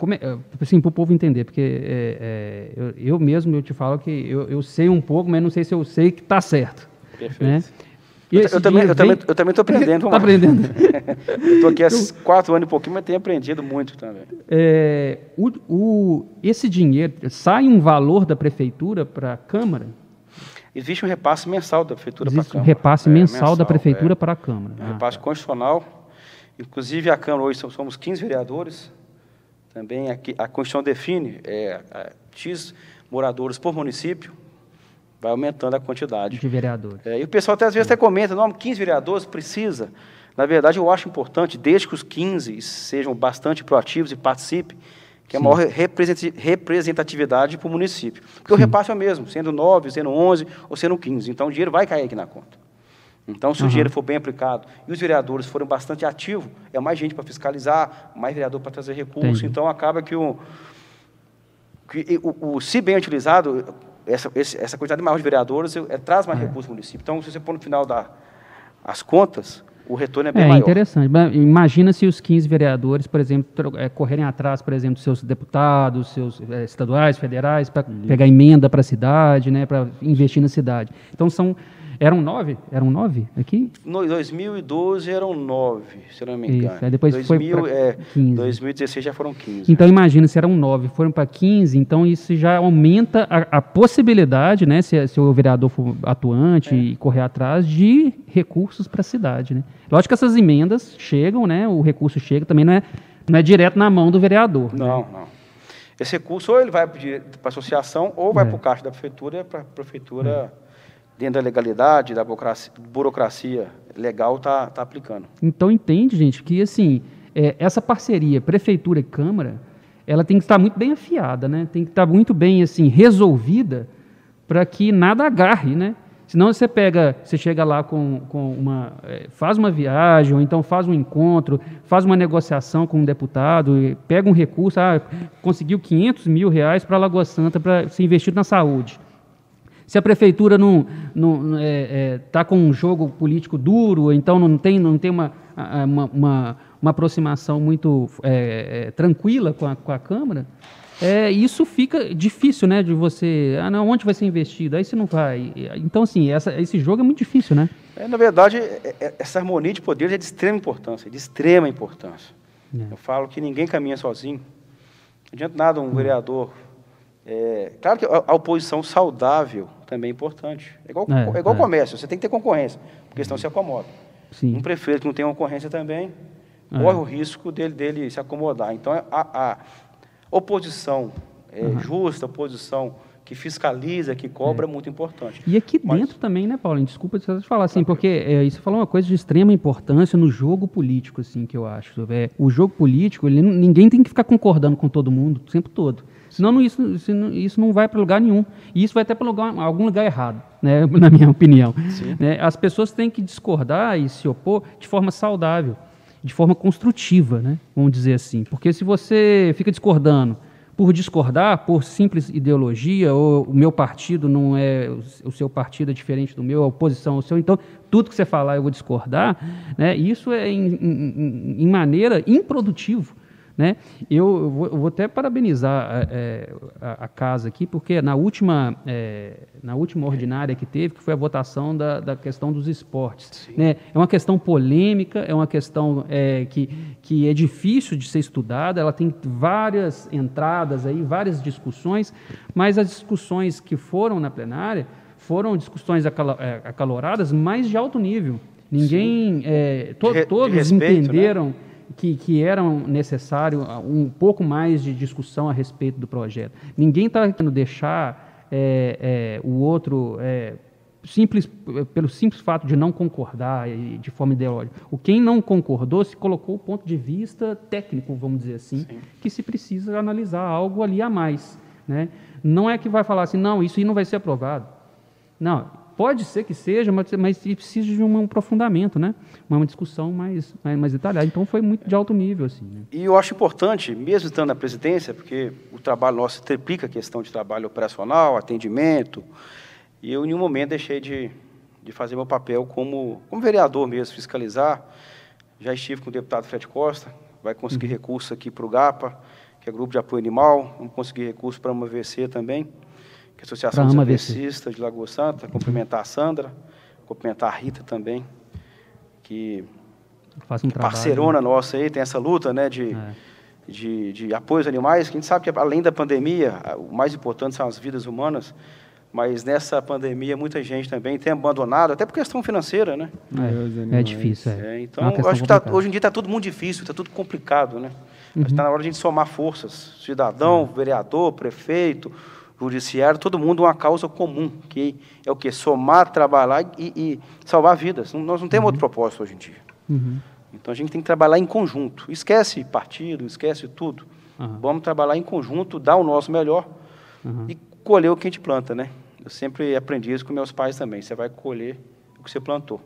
como é, assim, para o povo entender, porque é, é, eu, eu, mesmo eu te falo que eu, eu, sei um pouco, mas não sei se eu sei que está certo. Perfeito. Né? Eu, eu, também, eu, também, eu também estou aprendendo. Está aprendendo. Estou aqui há quatro anos e pouquinho, mas tenho aprendido muito também. É, o, o, esse dinheiro, sai um valor da prefeitura para a Câmara? Existe um repasse mensal da prefeitura para a Câmara. um repasse é, mensal, mensal, da prefeitura é. para a Câmara. Um ah, repasse tá. constitucional. Inclusive, a Câmara hoje somos 15 vereadores. Também aqui, a Constituição define é, X moradores por município vai aumentando a quantidade. De vereadores. É, e o pessoal até às vezes até comenta, não, 15 vereadores precisa. Na verdade, eu acho importante, desde que os 15 sejam bastante proativos e participem, que é a maior representatividade para o município. Porque Sim. o repasse é o mesmo, sendo 9, sendo 11 ou sendo 15. Então, o dinheiro vai cair aqui na conta. Então, se uhum. o dinheiro for bem aplicado e os vereadores forem bastante ativos, é mais gente para fiscalizar, mais vereador para trazer. Entendi. Então, acaba que o, que o, o, se bem utilizado, essa, essa quantidade maior de vereadores é, traz mais é. recursos para o município. Então, se você pôr no final das contas, o retorno é bem é, maior. É interessante. Imagina se os 15 vereadores, por exemplo, é, correrem atrás, por exemplo, dos seus deputados, seus é, estaduais, federais, para pegar emenda para a cidade, né, para investir na cidade. Então, são eram nove? Eram nove aqui? No 2012 eram nove, se não me engano. Isso, aí depois 2000, foi é, 15. 2016 já foram 15. Então, imagina, se eram nove, foram para 15, então isso já aumenta a, a possibilidade, né, se, se, o vereador for atuante é. e correr atrás, de recursos para a cidade. Né? Lógico que essas emendas chegam, né, o recurso chega, também não é, não é direto na mão do vereador. Não, né? não. Esse recurso ou ele vai para a associação ou vai é. para o caixa da prefeitura para a prefeitura... É dentro da legalidade, da burocracia, burocracia legal, está tá aplicando. Então entende, gente, que assim, é, essa parceria prefeitura e Câmara, ela tem que estar muito bem afiada, né? tem que estar muito bem assim resolvida para que nada agarre, né? Senão você pega, você chega lá com, com uma, é, faz uma viagem, ou então faz um encontro, faz uma negociação com um deputado, pega um recurso, ah, conseguiu 500 mil reais para Lagoa Santa para ser investido na saúde. Se a prefeitura não está é, é, tá com um jogo político duro, então não tem, não tem uma, uma, uma, uma aproximação muito é, é, tranquila com a, com a Câmara, é, isso fica difícil, né, de você, ah, não, onde vai ser investido? Aí você não vai. Então, assim, essa, esse jogo é muito difícil, né? É, na verdade, é, essa harmonia de poderes é de extrema importância, de extrema importância. Eu falo que ninguém caminha sozinho. Não adianta nada um hum. vereador é, claro que a, a, oposição saudável também é importante. É igual, é, é igual é. comércio, você tem que ter concorrência, porque senão se acomoda. Sim. Um prefeito que não tem concorrência também é. corre o risco dele, dele se acomodar. Então, a, a oposição uhum. justa, oposição que fiscaliza, que cobra, é, é muito importante. E aqui Mas... dentro também, né, Paulinho? Desculpa te falar assim, porque é, isso falou uma coisa de extrema importância no jogo político, assim, que eu acho. É, o jogo político, ele, ninguém tem que ficar concordando com todo mundo o tempo todo. Senão não, isso, isso não vai para lugar nenhum. E isso vai até para algum lugar errado, né, na minha opinião. Né? As pessoas têm que discordar e se opor de forma saudável, de forma construtiva, né, vamos dizer assim. Porque se você fica discordando por discordar, por simples ideologia, ou o meu partido não é, o seu partido é diferente do meu, a oposição ao seu, então tudo que você falar eu vou discordar, né, isso é em, em, em maneira improdutivo né? Eu, vou, eu vou até parabenizar é, a, a, casa aqui, porque na última, é, na última ordinária que teve, que foi a votação da, da questão dos esportes. Né? É uma questão polêmica, é uma questão é, que, que é difícil de ser estudada, ela tem várias entradas aí, várias discussões, mas as discussões que foram na plenária foram discussões acaloradas, mas de alto nível. Ninguém, é, to, todos respeito, né? entenderam. Né? Que, que era necessário um pouco mais de discussão a respeito do projeto. Ninguém está querendo deixar é, é, o outro é, simples pelo simples fato de não concordar de forma ideológica. O quem não concordou se colocou o ponto de vista técnico, vamos dizer assim, Sim. que se precisa analisar algo ali a mais, né? Não é que vai falar assim, não, isso aí não vai ser aprovado. Não, Pode ser que seja, mas, mas precisa de um aprofundamento, né? Uma discussão mais, mais, mais detalhada. Então foi muito de alto nível. Assim, né? E eu acho importante, mesmo estando na presidência, porque o trabalho nosso triplica a questão de trabalho operacional, atendimento, e eu em nenhum momento deixei de, de fazer meu papel como, como vereador mesmo, fiscalizar. Já estive com o deputado Fred Costa, vai conseguir uhum. recurso aqui para o GAPA, que é Grupo de Apoio Animal, vamos conseguir recurso para uma VC também que é a Associação dos de Lagoa Santa, cumprimentar a Sandra, cumprimentar a Rita também, que, Faz um que trabalho, parceirona né? nossa aí, tem essa luta né, de, é. de, de apoio aos animais, que a gente sabe que além da pandemia, o mais importante são as vidas humanas, mas nessa pandemia muita gente também tem abandonado, até por questão financeira, né? É, é difícil, é. é então, eu acho que tá, hoje em dia está tudo muito difícil, está tudo complicado, né? Uhum. Mas está na hora de a gente somar forças, cidadão, vereador, prefeito, judiciário, todo mundo uma causa comum, que é o que? Somar, trabalhar e, e salvar vidas. Nós não temos uhum. outro propósito hoje em dia. Uhum. Então a gente tem que trabalhar em conjunto. Esquece partido, esquece tudo. Uhum. Vamos trabalhar em conjunto, dar o nosso melhor e colher o que a gente planta, né? Eu sempre aprendi isso com meus pais também. Você vai colher o que você plantou.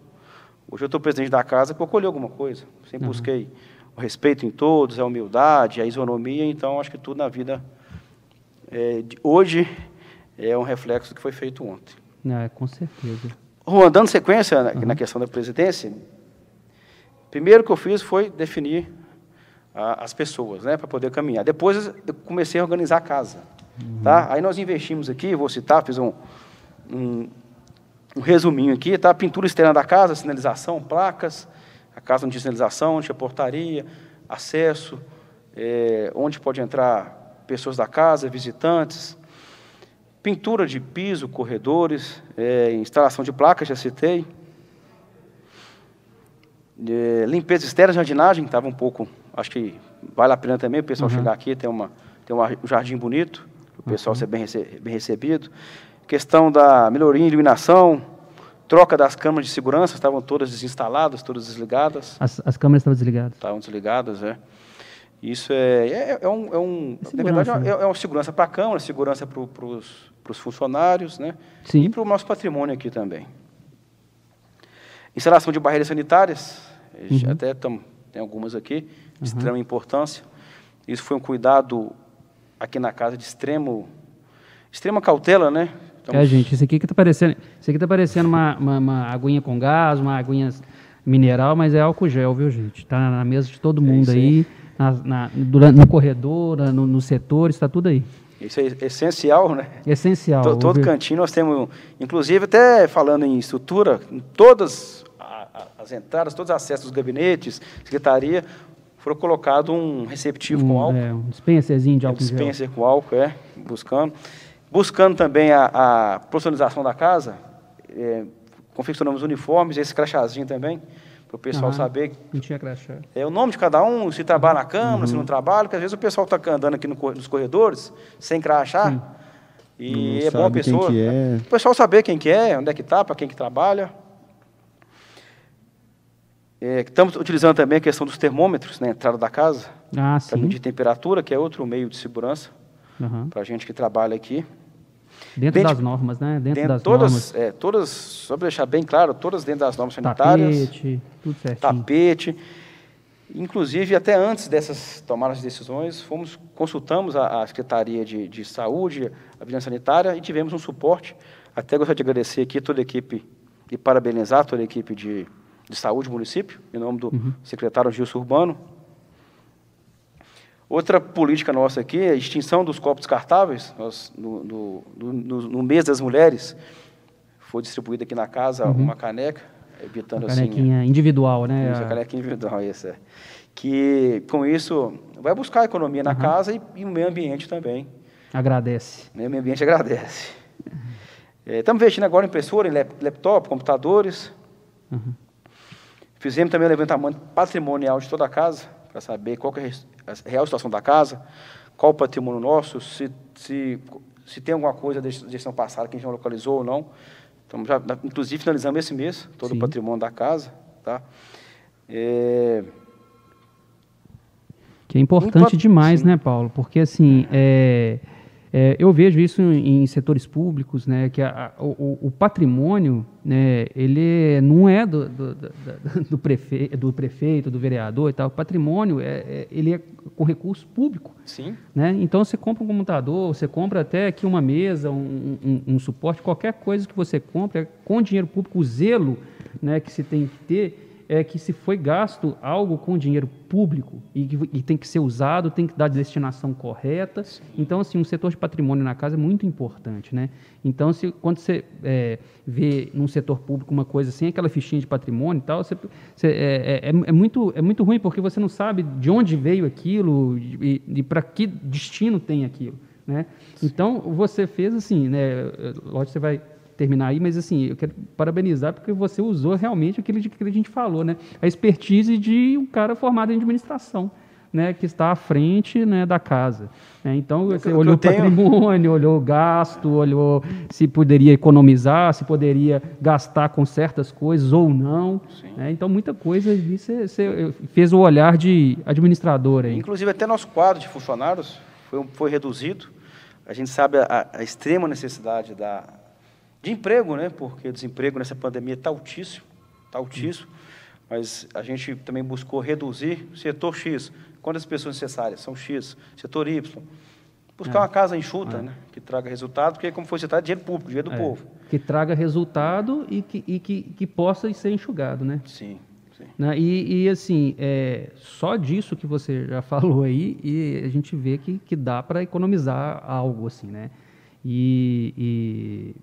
Hoje eu estou presidente da casa porque eu colhi alguma coisa. Sempre busquei o respeito em todos, a humildade, a isonomia. Então acho que tudo na vida é, de, hoje é um reflexo do que foi feito ontem. É, com certeza. Juan, dando sequência na, uhum. na, questão da presidência, primeiro que eu fiz foi definir a, as pessoas, né, para poder caminhar. Depois eu comecei a organizar a casa, uhum. tá? Aí nós investimos aqui, vou citar, fiz um, um, um resuminho aqui, tá? Pintura externa da casa, sinalização, placas, a casa não tinha sinalização, não tinha portaria, acesso, é, onde pode entrar pessoas da casa, visitantes, pintura de piso, corredores, é, instalação de placas, já citei, é, limpeza externa, jardinagem, estava um pouco, acho que vale a pena também o pessoal uhum. chegar aqui, tem, uma, tem um jardim bonito, o pessoal uhum. ser bem, rece bem recebido. Questão da melhoria em iluminação, troca das câmeras de segurança, estavam todas desinstaladas, todas desligadas. As, as câmeras estavam desligadas? Estavam desligadas, é. Isso é, é, é um, é um na verdade, é, né? é uma segurança para a Câmara, segurança para os funcionários, né? Sim. E para o nosso patrimônio aqui também. Instalação de barreiras sanitárias, uhum. até tam, tem algumas aqui, de uhum. extrema importância. Isso foi um cuidado aqui na casa de extremo, extrema cautela, né? Estamos... É, gente, isso aqui que está parecendo, isso aqui tá parecendo uma, uma, uma aguinha com gás, uma aguinha mineral, mas é álcool gel, viu, gente? Está na mesa de todo é mundo é aí. aí na, na, durante, no corredor, no, no setor, está tudo aí. Isso é essencial, né? Essencial. Todo, todo cantinho nós temos, inclusive até falando em estrutura, em todas as entradas, todos os acessos dos gabinetes, secretaria, foram colocado um receptivo um, com álcool. É, um dispenserzinho de álcool. Um dispenser com álcool, é, buscando. Buscando também a, a profissionalização da casa, é, confeccionamos uniformes, esse crachazinho também, para o pessoal saber. Não tinha crachá. É o nome de cada um, se trabalha na Câmara, uhum. se não trabalha, porque às vezes o pessoal está andando aqui no, nos corredores, sem crachá. Sim. E não é bom a pessoa. É. O pessoal saber quem que é, onde é que está, para quem que trabalha. É, estamos utilizando também a questão dos termômetros na entrada da casa. Ah, para medir temperatura, que é outro meio de segurança uhum. para a gente que trabalha aqui. Dentro, das normas, né? Dentro, dentro das todas, normas. É, todas, só para deixar bem claro, todas dentro das normas sanitárias. Tapete, tudo certinho. Tapete. Inclusive, até antes dessas tomadas de decisões, fomos, consultamos a, a Secretaria de, de, Saúde, a Vigilância Sanitária, e tivemos um suporte. Até gostaria de agradecer aqui toda a equipe e parabenizar toda a equipe de, de saúde do município, em nome do uhum. secretário Gilson Urbano, Outra política nossa aqui é a extinção dos copos descartáveis. Nós, no, no, no, no mês das mulheres, foi distribuída aqui na casa uhum. uma caneca, evitando uma canequinha assim, individual, né? Isso, a canequinha individual, isso é. Que, com isso, vai buscar a economia na uhum. casa e, e, o meio ambiente também. Agradece. O meio ambiente agradece. Uhum. É, estamos investindo agora em impressora, em laptop, computadores. Uhum. Fizemos também o levantamento patrimonial de toda a casa, para saber qual é a real situação da casa, qual o patrimônio nosso, se, se, se tem alguma coisa da gestão passada que a gente não localizou ou não. Então, já, inclusive, finalizamos esse mês todo Sim. o patrimônio da casa. Tá? É... Que é importante demais, Sim. né, Paulo? Porque, assim, é, É, eu vejo isso em, em, setores públicos, né, que a, a, o, o, patrimônio, né, ele não é do, do, do, do, prefe, do prefeito, do vereador e tal. O patrimônio é, é, ele é com recurso público. Sim. Né? Então você compra um computador, você compra até aqui uma mesa, um, um, um suporte, qualquer coisa que você compra é com dinheiro público, o zelo né, que se tem que ter é que se foi gasto algo com dinheiro público e, e tem que ser usado, tem que dar destinação correta. Então, assim, um setor de patrimônio na casa é muito importante, né? Então, se, quando você é, vê num setor público uma coisa sem assim, aquela fichinha de patrimônio e tal, você, você é, é, é, muito, é muito ruim porque você não sabe de onde veio aquilo e, e para que destino tem aquilo, né? Então, você fez assim, né? Lógico, você vai terminar aí, mas assim, eu quero parabenizar porque você usou realmente aquilo que a gente falou, né? A expertise de um cara formado em administração. Né, que está à frente né, da casa. Né? Então, você eu, olhou o patrimônio, olhou o gasto, olhou se poderia economizar, se poderia gastar com certas coisas ou não. Né? Então, muita coisa você, você, fez o olhar de administrador. Aí. Inclusive, até nosso quadro de funcionários foi, foi reduzido. A gente sabe a, a extrema necessidade da, de emprego, né? Porque o desemprego nessa pandemia está altíssimo, está altíssimo. Mas a gente também buscou reduzir o setor X. Quantas pessoas necessárias? São X. Setor Y. Buscar é. uma casa enxuta, é. né? Que traga resultado, porque, como foi citado, é dinheiro público, dinheiro do é. povo. Que traga resultado e que, e que, que possa ser enxugado, né? Sim. sim. Né? E, e, assim, é, só disso que você já falou aí, e a gente vê que, que dá para economizar algo, assim, né? E, e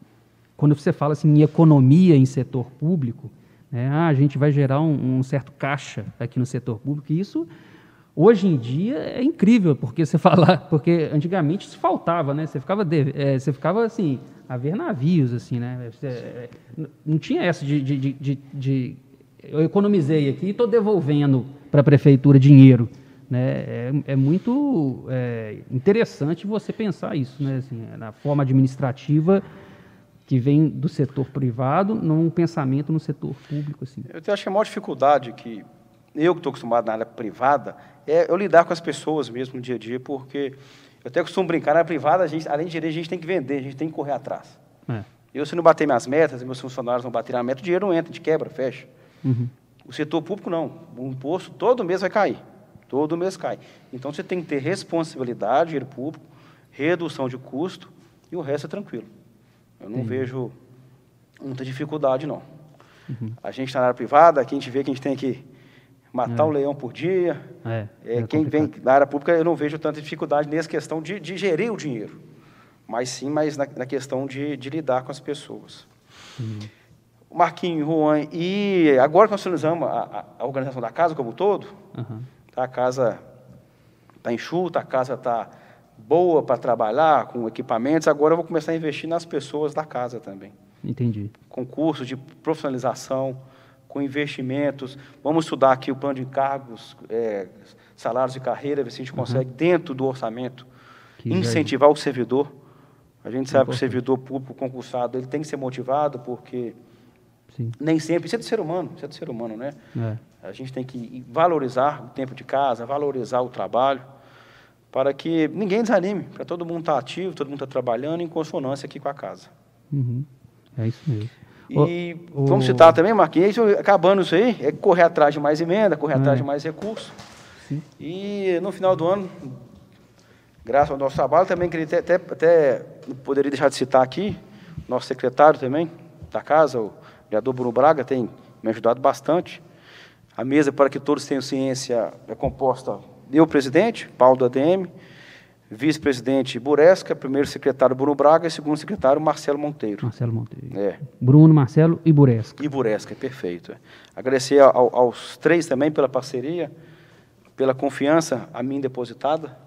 quando você fala assim, em economia em setor público, né, ah, a gente vai gerar um, um, certo caixa aqui no setor público, e isso hoje em dia é incrível, porque você fala, porque antigamente isso faltava, né? Você ficava, de, é, você ficava assim, a ver navios, assim, né? Você, é, não tinha essa de, de, de, de eu economizei aqui e estou devolvendo para a prefeitura dinheiro. Né? É, é muito é, interessante você pensar isso, né? assim, na forma administrativa que vem do setor privado num pensamento no setor público. Assim. Eu acho que a maior dificuldade que eu que estou acostumado na área privada é eu lidar com as pessoas mesmo no dia a dia, porque eu até costumo brincar, na área privada, a gente, além de gerir, a gente tem que vender, a gente tem que correr atrás. É. Eu, se não bater minhas metas, meus funcionários não baterem a meta, o dinheiro não entra, gente quebra, fecha. Uhum. O setor público, não. O imposto todo mês vai cair. Todo mês cai. Então, você tem que ter responsabilidade, dinheiro público, redução de custo, e o resto é tranquilo. Eu não vejo muita dificuldade, não. Uhum. A gente está na área privada, aqui a gente vê que a gente tem que matar é. um leão por dia. É, é, é quem vem da área pública, eu não vejo tanta dificuldade nessa questão de, de gerir o dinheiro, mas sim mais na, na questão de, de, lidar com as pessoas. Uhum. Marquinho, Juan, e agora que nós finalizamos a, a, organização da casa como um todo, uhum. a casa está enxuta, a casa está boa para trabalhar, com equipamentos, agora eu vou começar a investir nas pessoas da casa também. Entendi. Com cursos de profissionalização, com investimentos. Vamos estudar aqui o plano de encargos, é, salários de carreira, ver se a gente uhum. consegue, dentro do orçamento, que incentivar o servidor. A gente sabe que o servidor público concursado ele tem que ser motivado, porque Sim. nem sempre. Isso é do ser humano, isso é do ser humano, né? É. A gente tem que valorizar o tempo de casa, valorizar o trabalho para que ninguém desanime, para todo mundo estar tá ativo, todo mundo estar tá trabalhando em consonância aqui com a casa. Uhum. É isso mesmo. E o, vamos citar também, Marquinhos, acabando isso aí, é correr atrás de mais emenda, correr é. atrás de mais recursos. Sim. E no final do ano, graças ao nosso trabalho, também queria até, até, até poderia deixar de citar aqui, nosso secretário também da casa, o vereador Bruno Braga, tem me ajudado bastante. A mesa para que todos tenham ciência é composta eu, presidente, Paulo do ADM, vice-presidente Buresca, primeiro secretário Bruno Braga e segundo secretário Marcelo Monteiro. Marcelo Monteiro. É. Bruno, Marcelo e Buresca. E Buresca, perfeito. Agradecer ao, aos três também pela parceria, pela confiança a mim depositada.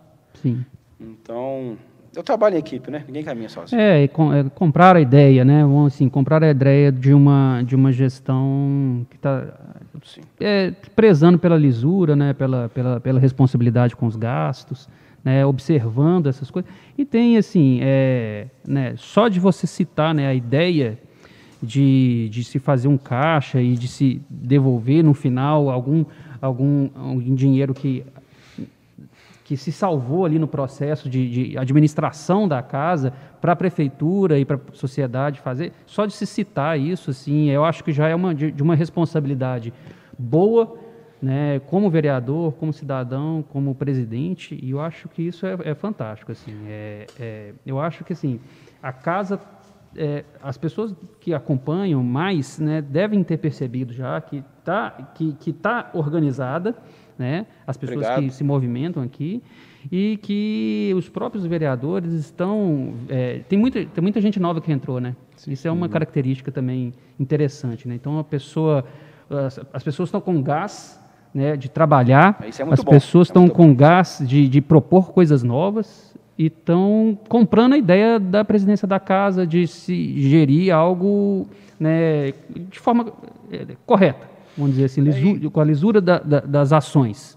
Sim. Então, eu trabalho em equipe, né? Ninguém caminha sozinho. É, com, é comprar a ideia, né? Assim, comprar a ideia de uma, de uma gestão que está é, prezando pela lisura, né, pela, pela, pela responsabilidade com os gastos, né, observando essas coisas. E tem, assim, é, né, só de você citar né, a ideia de, de se fazer um caixa e de se devolver no final algum, algum, algum dinheiro que que se salvou ali no processo de, de administração da casa para a prefeitura e para a sociedade fazer. Só de se citar isso, assim, eu acho que já é uma, de, de uma responsabilidade boa, né, como vereador, como cidadão, como presidente, e eu acho que isso é, é fantástico, assim. É, é, eu acho que assim a casa é, as pessoas que acompanham mais né, devem ter percebido já que está que, que tá organizada, né, as pessoas Obrigado. que se movimentam aqui, e que os próprios vereadores estão. É, tem, muita, tem muita gente nova que entrou, né? Sim, Isso é uma característica também interessante. Né? Então, a pessoa, as, as pessoas estão com gás né, de trabalhar, é as bom. pessoas é estão com bom. gás de, de propor coisas novas, e estão comprando a ideia da presidência da casa de se gerir algo né, de forma é, correta, vamos dizer assim, com a lisura da, da, das ações.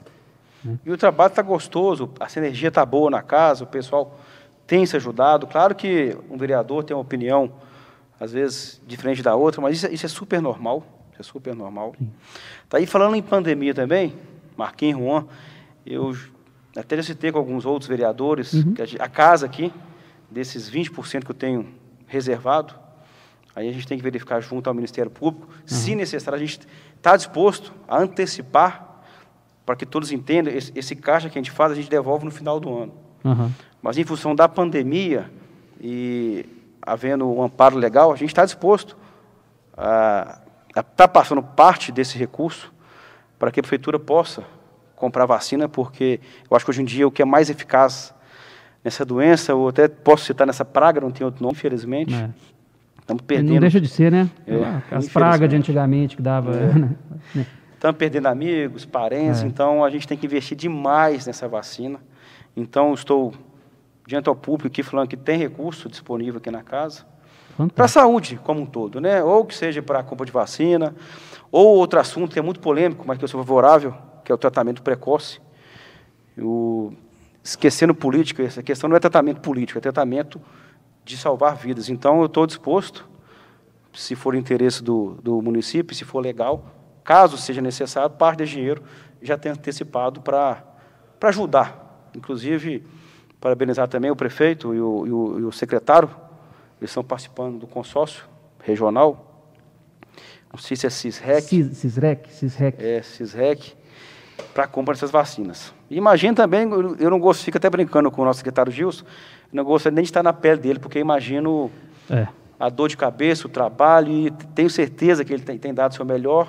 Né? E o trabalho está gostoso, a sinergia está boa na casa, o pessoal tem se ajudado. Claro que um vereador tem uma opinião, às vezes, diferente da outra, mas isso, é, isso é super normal. Isso é super normal. Está aí falando em pandemia também, Marquinhos Juan, eu até já citei com alguns outros vereadores, uhum. a, a, casa aqui, desses 20% que eu tenho reservado, aí a gente tem que verificar junto ao Ministério Público, uhum. se necessário, a gente está disposto a antecipar, para que todos entendam, esse, esse, caixa que a gente faz, a gente devolve no final do ano. Uhum. Mas em função da pandemia e havendo um amparo legal, a gente está disposto a estar tá passando parte desse recurso para que a prefeitura possa comprar vacina, porque eu acho que hoje em dia o que é mais eficaz nessa doença, ou até posso citar nessa praga, não tem outro nome, infelizmente. É. Estamos perdendo. Não deixa de ser, né? É, As pragas de antigamente que dava. É. Né? Estamos perdendo amigos, parentes, é. então a gente tem que investir demais nessa vacina. Então, estou diante ao público aqui falando que tem recurso disponível aqui na casa. Para a saúde como um todo, né? Ou que seja para a compra de vacina, ou outro assunto que é muito polêmico, mas que eu sou favorável, que é o tratamento precoce. O, esquecendo política, essa questão não é tratamento político, é tratamento de salvar vidas. Então, eu estou disposto, se for interesse do, do município, se for legal, caso seja necessário, parte desse dinheiro já tem antecipado para ajudar. Inclusive, parabenizar também o prefeito e o, e o, e o secretário, eles estão participando do consórcio regional, não sei se é CISREC. CISREC, CISREC. É, CISREC para compra dessas vacinas. Imagina também, eu não gosto, fico até brincando com o nosso secretário Gilson, não gosto nem de estar na pele dele, porque imagino é. a dor de cabeça, o trabalho, e tenho certeza que ele tem, tem dado o seu melhor,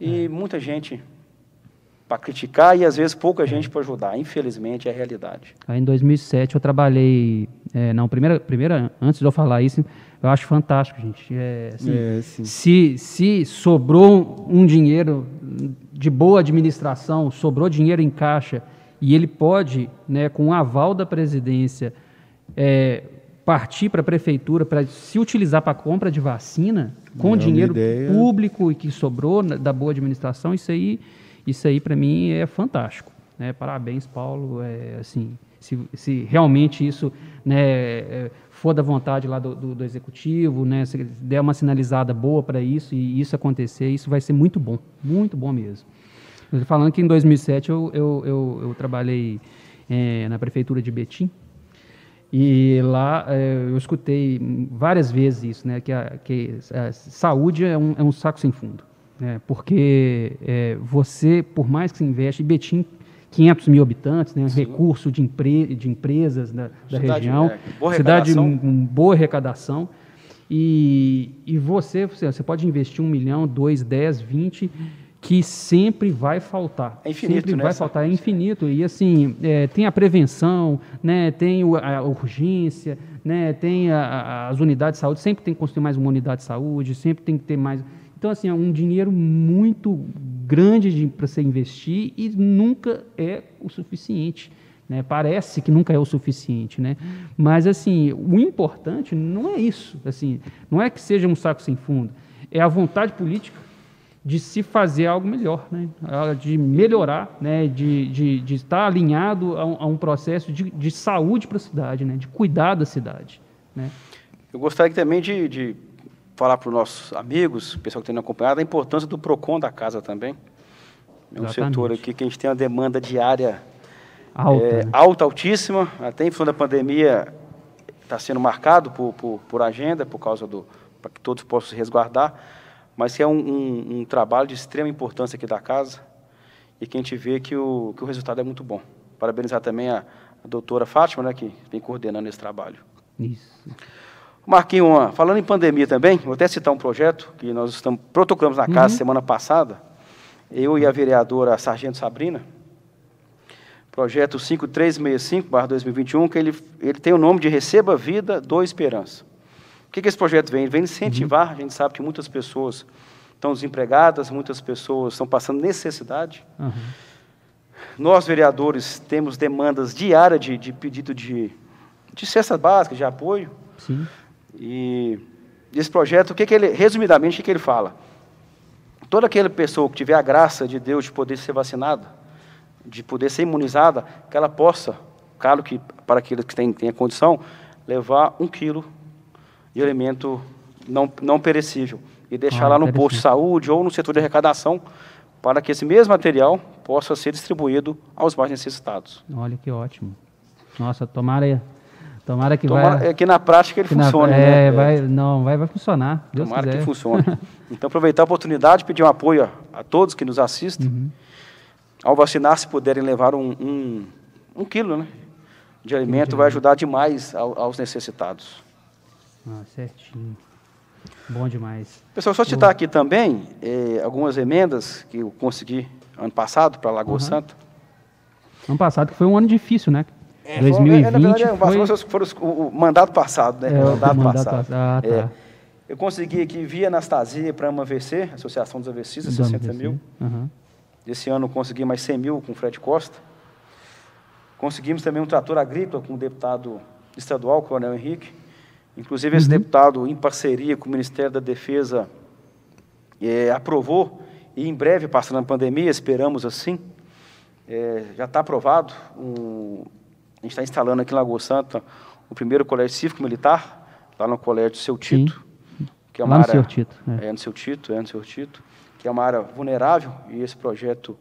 e é. muita gente para criticar e às vezes pouca gente para ajudar. Infelizmente é a realidade. Aí, em 2007 eu trabalhei, é, não, primeira, primeira, antes de eu falar isso, eu acho fantástico, gente. É, assim, é, se, se sobrou um dinheiro de boa administração, sobrou dinheiro em caixa e ele pode, né, com o aval da presidência, é, partir para a prefeitura para se utilizar para a compra de vacina com dinheiro público e que sobrou da boa administração, isso aí, isso aí para mim é fantástico. Né? Parabéns, Paulo. É, assim, se, se realmente isso né, é, for da vontade lá do, do, do, executivo, né, se der uma sinalizada boa para isso e isso acontecer, isso vai ser muito bom, muito bom mesmo. Falando que em 2007 eu, eu, eu, eu trabalhei é, na prefeitura de Betim. E lá é, eu escutei várias vezes isso, né, que a, que a saúde é um, é um saco sem fundo, né, porque é, você, por mais que se investe, Betim 500 mil habitantes, né, recurso de, empre de empresas da, da região, é, boa cidade com boa arrecadação. E, e você, você pode investir um milhão, dois, dez, vinte, que sempre vai faltar. É infinito, sempre né? vai faltar, é infinito. E assim, é, tem a prevenção, né, tem a urgência, né, tem a, a, as unidades de saúde, sempre tem que construir mais uma unidade de saúde, sempre tem que ter mais então, assim, é um dinheiro muito grande para você investir e nunca é o suficiente. Né? Parece que nunca é o suficiente, né? Mas assim, o importante não é isso, assim, não é que seja um saco sem fundo, é a vontade política de se fazer algo melhor, né? de melhorar, né? de, de, de estar alinhado a um, a um processo de, de saúde para a cidade, né? de cuidar da cidade. Né? Eu gostaria também de, de falar para os nossos amigos, pessoal que tem acompanhado, a importância do PROCON da casa também. É um Exatamente. setor aqui que a gente tem uma demanda diária Alta. É, né? alta, altíssima. Até em função da pandemia, está sendo marcado por, por, por agenda, por causa do. para que todos possam se resguardar. Mas que é um, um, um trabalho de extrema importância aqui da casa e que a gente vê que o, que o resultado é muito bom. Parabenizar também a, a doutora Fátima, né, que vem coordenando esse trabalho. Isso. Marquinho, falando em pandemia também, vou até citar um projeto que nós estamos protocolamos na casa semana passada, eu e a vereadora Sargento Sabrina, projeto 5365-2021, que ele, ele tem o nome de Receba Vida, Dou Esperança. O que, que esse projeto vem? Ele vem incentivar, a gente sabe que muitas pessoas estão desempregadas, muitas pessoas estão passando necessidade. Aham. Nós, vereadores, temos demandas diárias de, de pedido de, de cesta básica, de apoio. Sim. E esse projeto, o que, que ele, resumidamente, o que, que ele fala? Toda aquela pessoa que tiver a graça de Deus de poder ser vacinada, de poder ser imunizada, que ela possa, claro que para aqueles que têm, têm a condição, levar um quilo de alimento não, não perecível e deixar Ah, lá no posto de saúde ou no setor de arrecadação para que esse mesmo material possa ser distribuído aos mais necessitados. Olha que ótimo. Nossa, tomara, tomara que Tomara, vai. é que na prática ele que na- funcione, é, né? vai, não, vai, vai funcionar. Deus Tomara quiser. que funcione. Então, aproveitar a oportunidade, pedir um apoio a, a todos que nos assistem. Uhum. Ao vacinar, se puderem levar um, um, um quilo né, de alimento, vai ajudar demais ao- aos necessitados. Ah, certinho. Bom demais. Pessoal, só citar aqui também eh, algumas emendas que eu consegui ano passado para Lagoa Uhum. Santa. Ano passado que foi um ano difícil, né? É, 2020 foi- é, na verdade, é, foi... foram os- o, o mandato passado, né? É, o mandato mandato passado. passado. Ah, tá. É. Eu consegui aqui via Anastasia para a AMAVC, Associação dos Do 60 AMVC. mil. Aham. Esse ano consegui mais 100 mil com o Fred Costa. Conseguimos também um trator agrícola com o deputado estadual, Coronel Henrique. Inclusive, esse deputado, em parceria com o Ministério da Defesa, eh, aprovou, e em breve, passando a pandemia, esperamos assim, eh, já está aprovado. um- a gente está instalando aqui em Lagoa Santa o primeiro colégio cívico-militar, lá no colégio Seu Tito, que é uma Lá no área... Seu Tito, é. É, no Seu Tito, é no Seu Tito, que é uma área vulnerável, e esse projeto,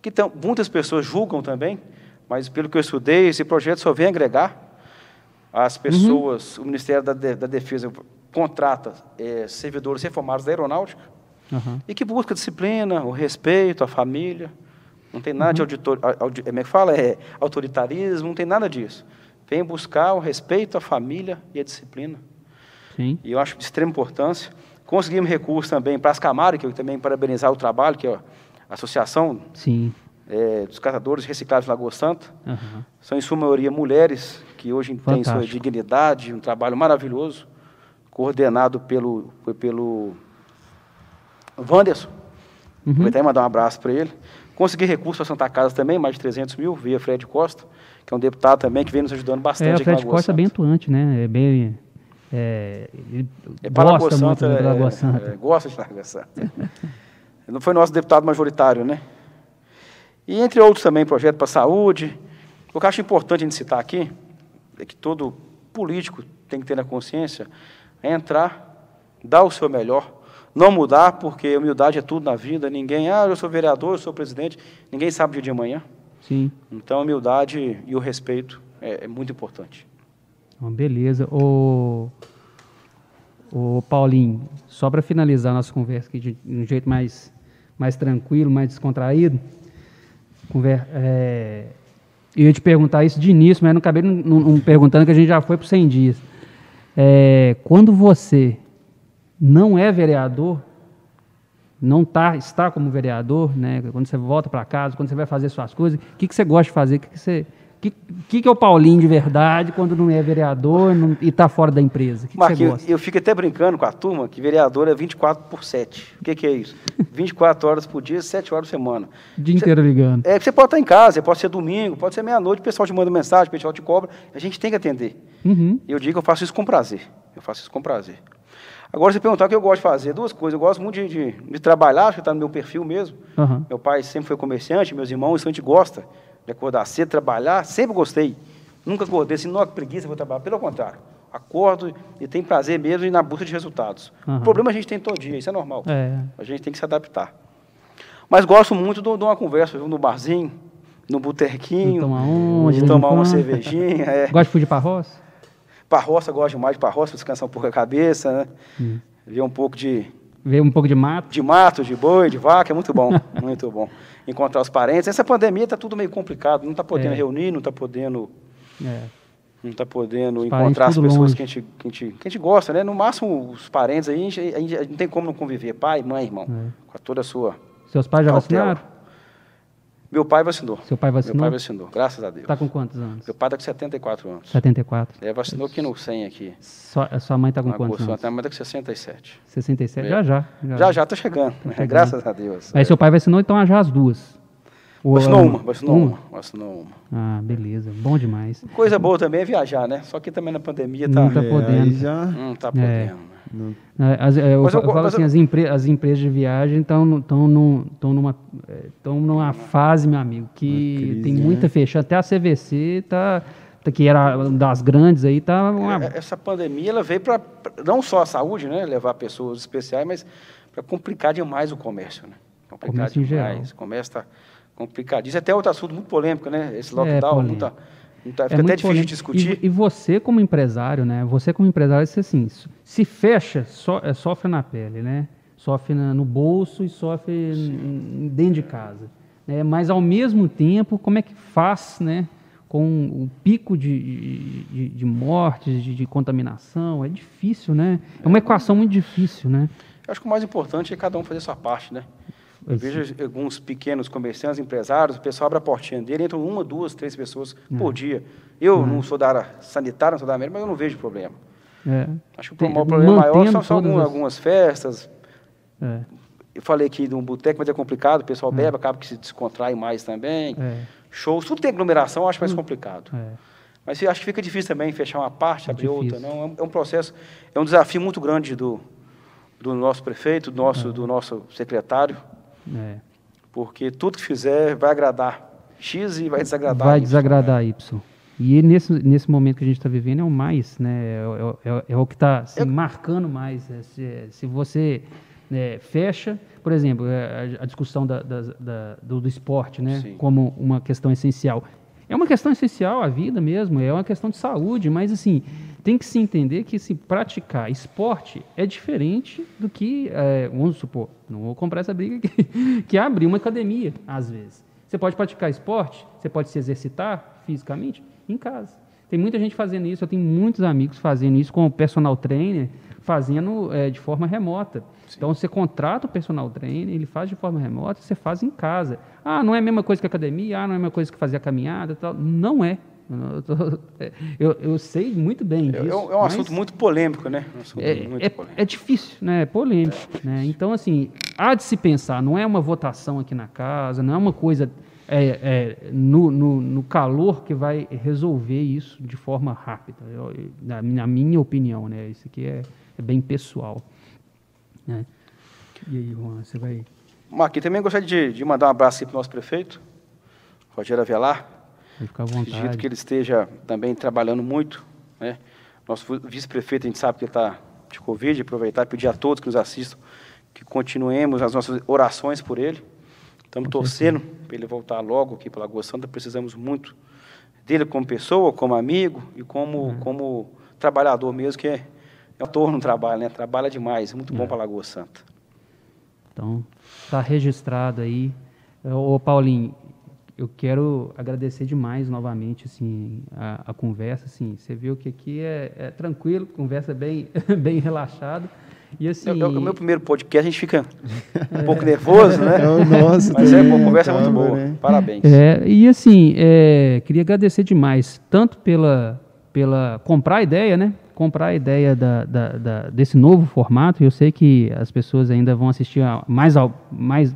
que tão, muitas pessoas julgam também, mas pelo que eu estudei, esse projeto só vem agregar as pessoas, o Ministério da, da Defesa contrata eh, servidores reformados da aeronáutica Aham. e que busca disciplina, o respeito, a família. Não tem nada de auditor, a- audi- como é que fala? É, autoritarismo, não tem nada disso. Vem buscar o respeito, a família e a disciplina. Sim. E eu acho de extrema importância. Conseguimos recursos também para as Camaras, que eu também parabenizar o trabalho, que é a Associação Sim. eh, dos Catadores Reciclados de Lagoa Santa. Aham. São, em sua maioria, mulheres que hoje têm sua Fantástico. dignidade, um trabalho maravilhoso, coordenado pelo, foi pelo Wanderson. Uhum. Aproveitar e mandar um abraço para ele. Consegui recursos para Santa Casa também, mais de 300 mil, via Fred Costa, que é um deputado também que vem nos ajudando bastante É, o Fred Costa é bem atuante, né? É bem. É, ele É gosta muito Santa, da é, Lagoa Santa. é, gosta de Lagoa Santa. Não foi nosso deputado majoritário, né? E entre outros também, projeto para a saúde. O que eu acho importante a gente citar aqui, é que todo político tem que ter na consciência, é entrar, dar o seu melhor, não mudar, porque humildade é tudo na vida, ninguém, ah, eu sou vereador, eu sou presidente, ninguém sabe o dia de amanhã. Sim. Então a humildade e o respeito é, é muito importante. Então, beleza. O, o Paulinho, só para finalizar a nossa conversa aqui de, de um jeito mais, mais tranquilo, mais descontraído, conver, é, eu ia te perguntar isso de início, mas não acabei não, não- perguntando que a gente já foi para 100 dias. É, quando você não é vereador, não tá, está como vereador, né? quando você volta para casa, quando você vai fazer suas coisas, o que, que você gosta de fazer? O que, que você... que, que, que é o Paulinho de verdade quando não é vereador não- e está fora da empresa? Que, que Marquinhos, gosta? eu fico até brincando com a turma que vereador é 24 por 7. O que, que é isso? 24 horas por dia, 7 horas por semana. O dia inteiro ligando. É, você pode estar em casa, pode ser domingo, pode ser meia-noite, o pessoal te manda mensagem, o pessoal te cobra. A gente tem que atender. Uhum. Eu digo que eu faço isso com prazer. Eu faço isso com prazer. Agora, você perguntar o que eu gosto de fazer, duas coisas. Eu gosto muito de, de, de trabalhar, acho que está no meu perfil mesmo. Aham. Meu pai sempre foi comerciante, meus irmãos, isso a gente gosta de acordar cedo, trabalhar, sempre gostei. Nunca acordei assim, não, que preguiça, vou trabalhar. Pelo contrário, acordo e tenho prazer mesmo ir na busca de resultados. Aham. O problema a gente tem todo dia, isso é normal. É. A gente tem que se adaptar. Mas gosto muito de uma conversa, viu, no barzinho, no botequinho. Tomar uma, de tomar uma cervejinha. É. Gosta de fugir pra roça? Pra roça, gosto demais de pra roça, pra descansar um pouco a cabeça, né? Hum. Ver um pouco de, Ver um pouco de mato? de mato, de boi, de vaca, é muito bom, muito bom. Encontrar os parentes. Essa pandemia tá tudo meio complicado, não tá podendo É. reunir, não tá podendo, É. não tá podendo Os encontrar as pessoas longe. que a, gente, que, a gente, que a gente gosta, né? No máximo, os parentes aí, a gente, a gente- a gente não tem como não conviver, pai, mãe, irmão, É. com toda a sua... Seus pais já Cautela. vacinaram? Meu pai vacinou. Seu pai Meu vacinou? pai vacinou, graças a Deus. Tá com quantos anos? Meu pai tá com 74 anos. 74. Ele vacinou aqui no 100 aqui. Sua, sua mãe tá com quantos anos? minha mãe tá com 67. 67? É. Já, já. Já, já, tô chegando. né? chegando. Graças a Deus. Aí seu pai vacinou, então já as duas? Ou Vacinou é uma, vacinou uma. Vacinou uma. Ah, beleza. Bom demais. Coisa boa também é viajar, né? Só que também na pandemia tá. Não tá É, podendo. já Não tá podendo. né? não- É, as- é, eu, Mas eu go- falo assim, eu- as, empre- as empresas de viagem estão estão numa, é, tão numa fase, meu amigo, que Uma crise, tem né? muita fechada. Até a CVC tá, tá- que era uma das grandes aí, tá uma, É, Essa pandemia ela veio para não só a saúde, né? Levar pessoas especiais, mas para complicar demais o comércio, né? Complicar Comércio em geral. demais. O comércio está complicadíssimo. Até outro assunto muito polêmico, né? Esse É, lockdown, polêmico. muita, muita, É fica até muito difícil polêmico. de discutir. E, e você como empresário, né? Você como empresário, você assim, se fecha, so- é, sofre na pele, né? Sofre na- no bolso e sofre dentro de casa. Né? Mas ao mesmo tempo, como é que faz, né? Com o pico de, de, de mortes, de, de contaminação, é difícil, né? É uma equação muito difícil, né? Eu acho que o mais importante é cada um fazer a sua parte, né? Eu vejo alguns pequenos comerciantes, empresários, o pessoal abre a portinha dele, entram uma, duas, três pessoas Uhum. por dia. Eu não sou da área sanitária, não sou da América, mas eu não vejo problema. É. Acho que o maior problema maior são, são algumas, as- algumas festas. É, Eu falei aqui de um boteco, mas é complicado, o pessoal bebe, acaba que se descontrai mais também. é, Shows, tudo tem aglomeração, eu acho mais complicado. é. Mas acho que fica difícil também fechar uma parte, É abrir outra. Não, é um- é processo, é um desafio muito grande do, do nosso prefeito, do É. nosso, do nosso secretário. É. Porque tudo que fizer vai agradar X e vai desagradar vai Y, desagradar Y. E nesse, nesse momento que a gente está vivendo é o mais, né? É, é- é o que está se Eu- marcando mais. né? Se, se você né, fecha, por exemplo, é, a, a discussão da- da- da- do, do esporte, né? Sim. Como uma questão essencial. É uma questão essencial a vida mesmo, é uma questão de saúde, mas assim, tem que se entender que se praticar esporte é diferente do que, é, vamos supor, não vou comprar essa briga aqui, que é abrir uma academia, às vezes. Você pode praticar esporte, você pode se exercitar fisicamente em casa. Tem muita gente fazendo isso, eu tenho muitos amigos fazendo isso com o personal trainer, fazendo é, de forma remota. Então você contrata o personal trainer, ele faz de forma remota, você faz em casa. Ah, não é a mesma coisa que academia, ah, não é a mesma coisa que fazer a caminhada e tal. Não é. Eu, tô- eu, eu sei muito bem É, disso. é um, é um assunto muito polêmico, né? Um é, é- polêmico. é difícil, né? É polêmico. né? Então, assim, há de se pensar, não é uma votação aqui na casa, não é uma coisa é, é, no, no, no calor que vai resolver isso de forma rápida. Eu- na, na minha opinião, né? Isso aqui é, é bem pessoal. né? E aí, Juan, você vai. Marquinhos, também gostaria de, de mandar um abraço para o nosso prefeito, Rogério Avelar. Acredito que ele esteja também trabalhando muito. Né? Nosso vice-prefeito, a gente sabe que ele está de Covid, aproveitar e pedir a todos que nos assistam que continuemos as nossas orações por ele. Estamos torcendo para ele voltar logo aqui para Lagoa Santa. Precisamos muito dele como pessoa, como amigo e como, Uhum. como trabalhador mesmo, que é, é um ator no trabalho, né? Trabalha demais, muito bom É. para Lagoa Santa. Então, está registrado aí. Ô, Paulinho, eu quero agradecer demais novamente assim, a, a conversa. Assim, você viu que aqui é, é tranquilo, conversa bem, bem relaxado. E assim, É, é o meu primeiro podcast, a gente fica um pouco nervoso, né? É o nosso Mas é, a conversa é muito boa. né? Parabéns. É, e assim, é, queria agradecer demais, tanto pela, pela comprar a ideia, né? Comprar a ideia da, da- da- desse novo formato. Eu sei que as pessoas ainda vão assistir a mais, al- mais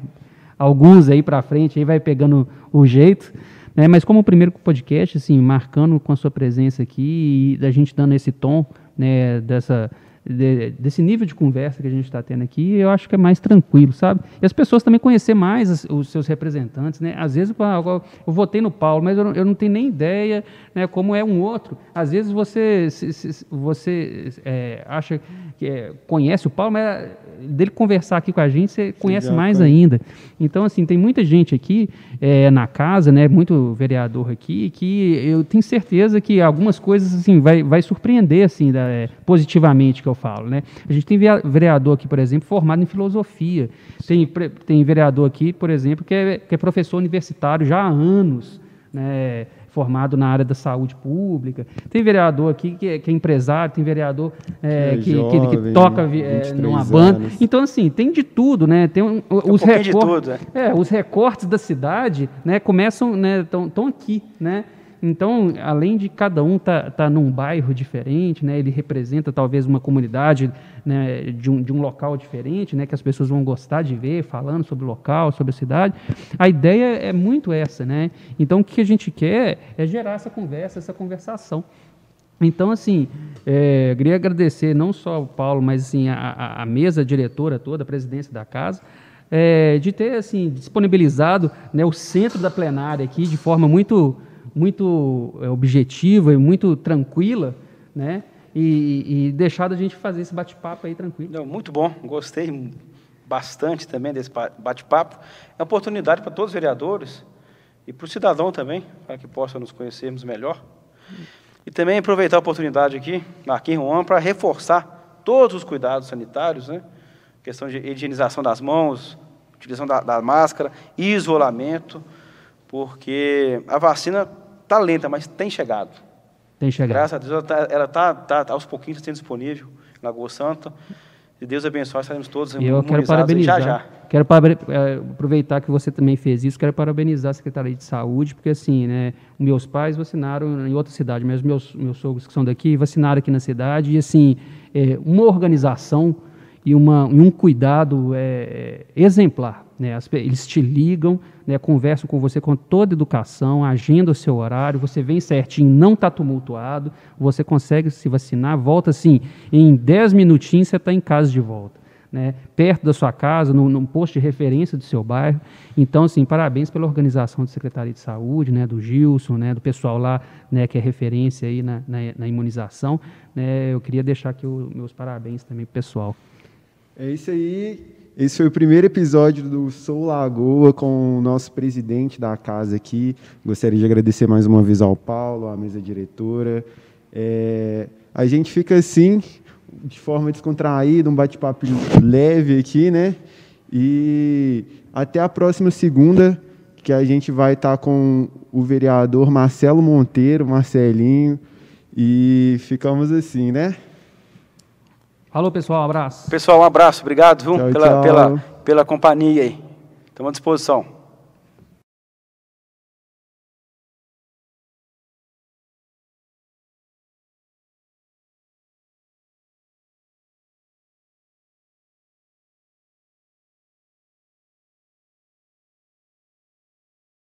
alguns aí para frente, aí vai pegando o jeito. Né? Mas como o primeiro podcast, assim, marcando com a sua presença aqui e da gente dando esse tom, né? Dessa de, desse nível de conversa que a gente está tendo aqui, eu acho que é mais tranquilo, sabe? E as pessoas também conhecer mais as, os seus representantes, né? Às vezes eu, eu votei no Paulo, mas eu não, eu não, tenho nem ideia né, como é um outro. Às vezes você, se, se, você é, acha que é, conhece o Paulo, mas dele conversar aqui com a gente, você conhece mais ainda. Então, assim, tem muita gente aqui é, na casa, né? Muito vereador aqui, que eu tenho certeza que algumas coisas assim vai, vai surpreender assim da, é, positivamente que eu falo, né? A gente tem vereador aqui, por exemplo, formado em filosofia. Tem, tem vereador aqui, por exemplo, que é, que é professor universitário já há anos, né? Formado na área da saúde pública. Tem vereador aqui que é, que é empresário, tem vereador é, é que, jovem, que, que, toca é, numa banda. Anos. Então, assim, tem de tudo, né? Tem, um, os, recortes, é. é. os recortes da cidade né, começam, estão né, aqui, né? Então, além de cada um estar tá, tá num bairro diferente, né, ele representa talvez uma comunidade né, de, um, de um local diferente, né, que as pessoas vão gostar de ver, falando sobre o local, sobre a cidade. A ideia é muito essa. Né? Então, o que a gente quer é gerar essa conversa, essa conversação. Então, assim, é, queria agradecer não só ao Paulo, mas assim, a, a mesa diretora toda, a presidência da casa, é, de ter assim, disponibilizado né, o centro da plenária aqui de forma muito muito é, objetiva e muito tranquila, né? E, e deixado a gente fazer esse bate-papo aí tranquilo. Não, muito bom, gostei bastante também desse bate-papo. É oportunidade para todos os vereadores e para o cidadão também, para que possa nos conhecermos melhor. E também aproveitar a oportunidade aqui, aqui em Juan, para reforçar todos os cuidados sanitários, né? questão de higienização das mãos, utilização da, da máscara, isolamento, porque a vacina Está lenta, mas tem chegado. Tem chegado. Graças a Deus, ela está tá, tá, aos pouquinhos sendo disponível em Lagoa Santa. E Deus abençoe, estaremos todos e eu quero parabenizar, já já. Quero é, aproveitar que você também fez isso, quero parabenizar a Secretaria de Saúde, porque assim, né, meus pais vacinaram em outra cidade, mas meus, meus sogros que são daqui vacinaram aqui na cidade, e assim, é, uma organização e, uma, e um cuidado é, exemplar. Né? eles te ligam, né, conversam com você com toda educação, agenda o seu horário, você vem certinho, não está tumultuado, você consegue se vacinar, volta assim, em 10 minutinhos você está em casa de volta. Né, perto da sua casa, num, num, posto de referência do seu bairro. Então, assim, parabéns pela organização da Secretaria de Saúde, né, do Gilson, né, do pessoal lá, né, que é referência aí na, na, na imunização. Né, eu queria deixar aqui os meus parabéns também para o pessoal. É isso aí. Esse foi o primeiro episódio do Sou Lagoa com o nosso presidente da casa aqui. Gostaria de agradecer mais uma vez ao Paulo, à mesa diretora. É, a gente fica assim, de forma descontraída, um bate-papo leve aqui, né? E até a próxima segunda, que a gente vai estar com o vereador Marcelo Monteiro, Marcelinho, e ficamos assim, né? Falou, pessoal, um abraço. Pessoal, um abraço, obrigado viu? Tchau, pela, tchau. Pela, pela companhia aí. Estamos à disposição.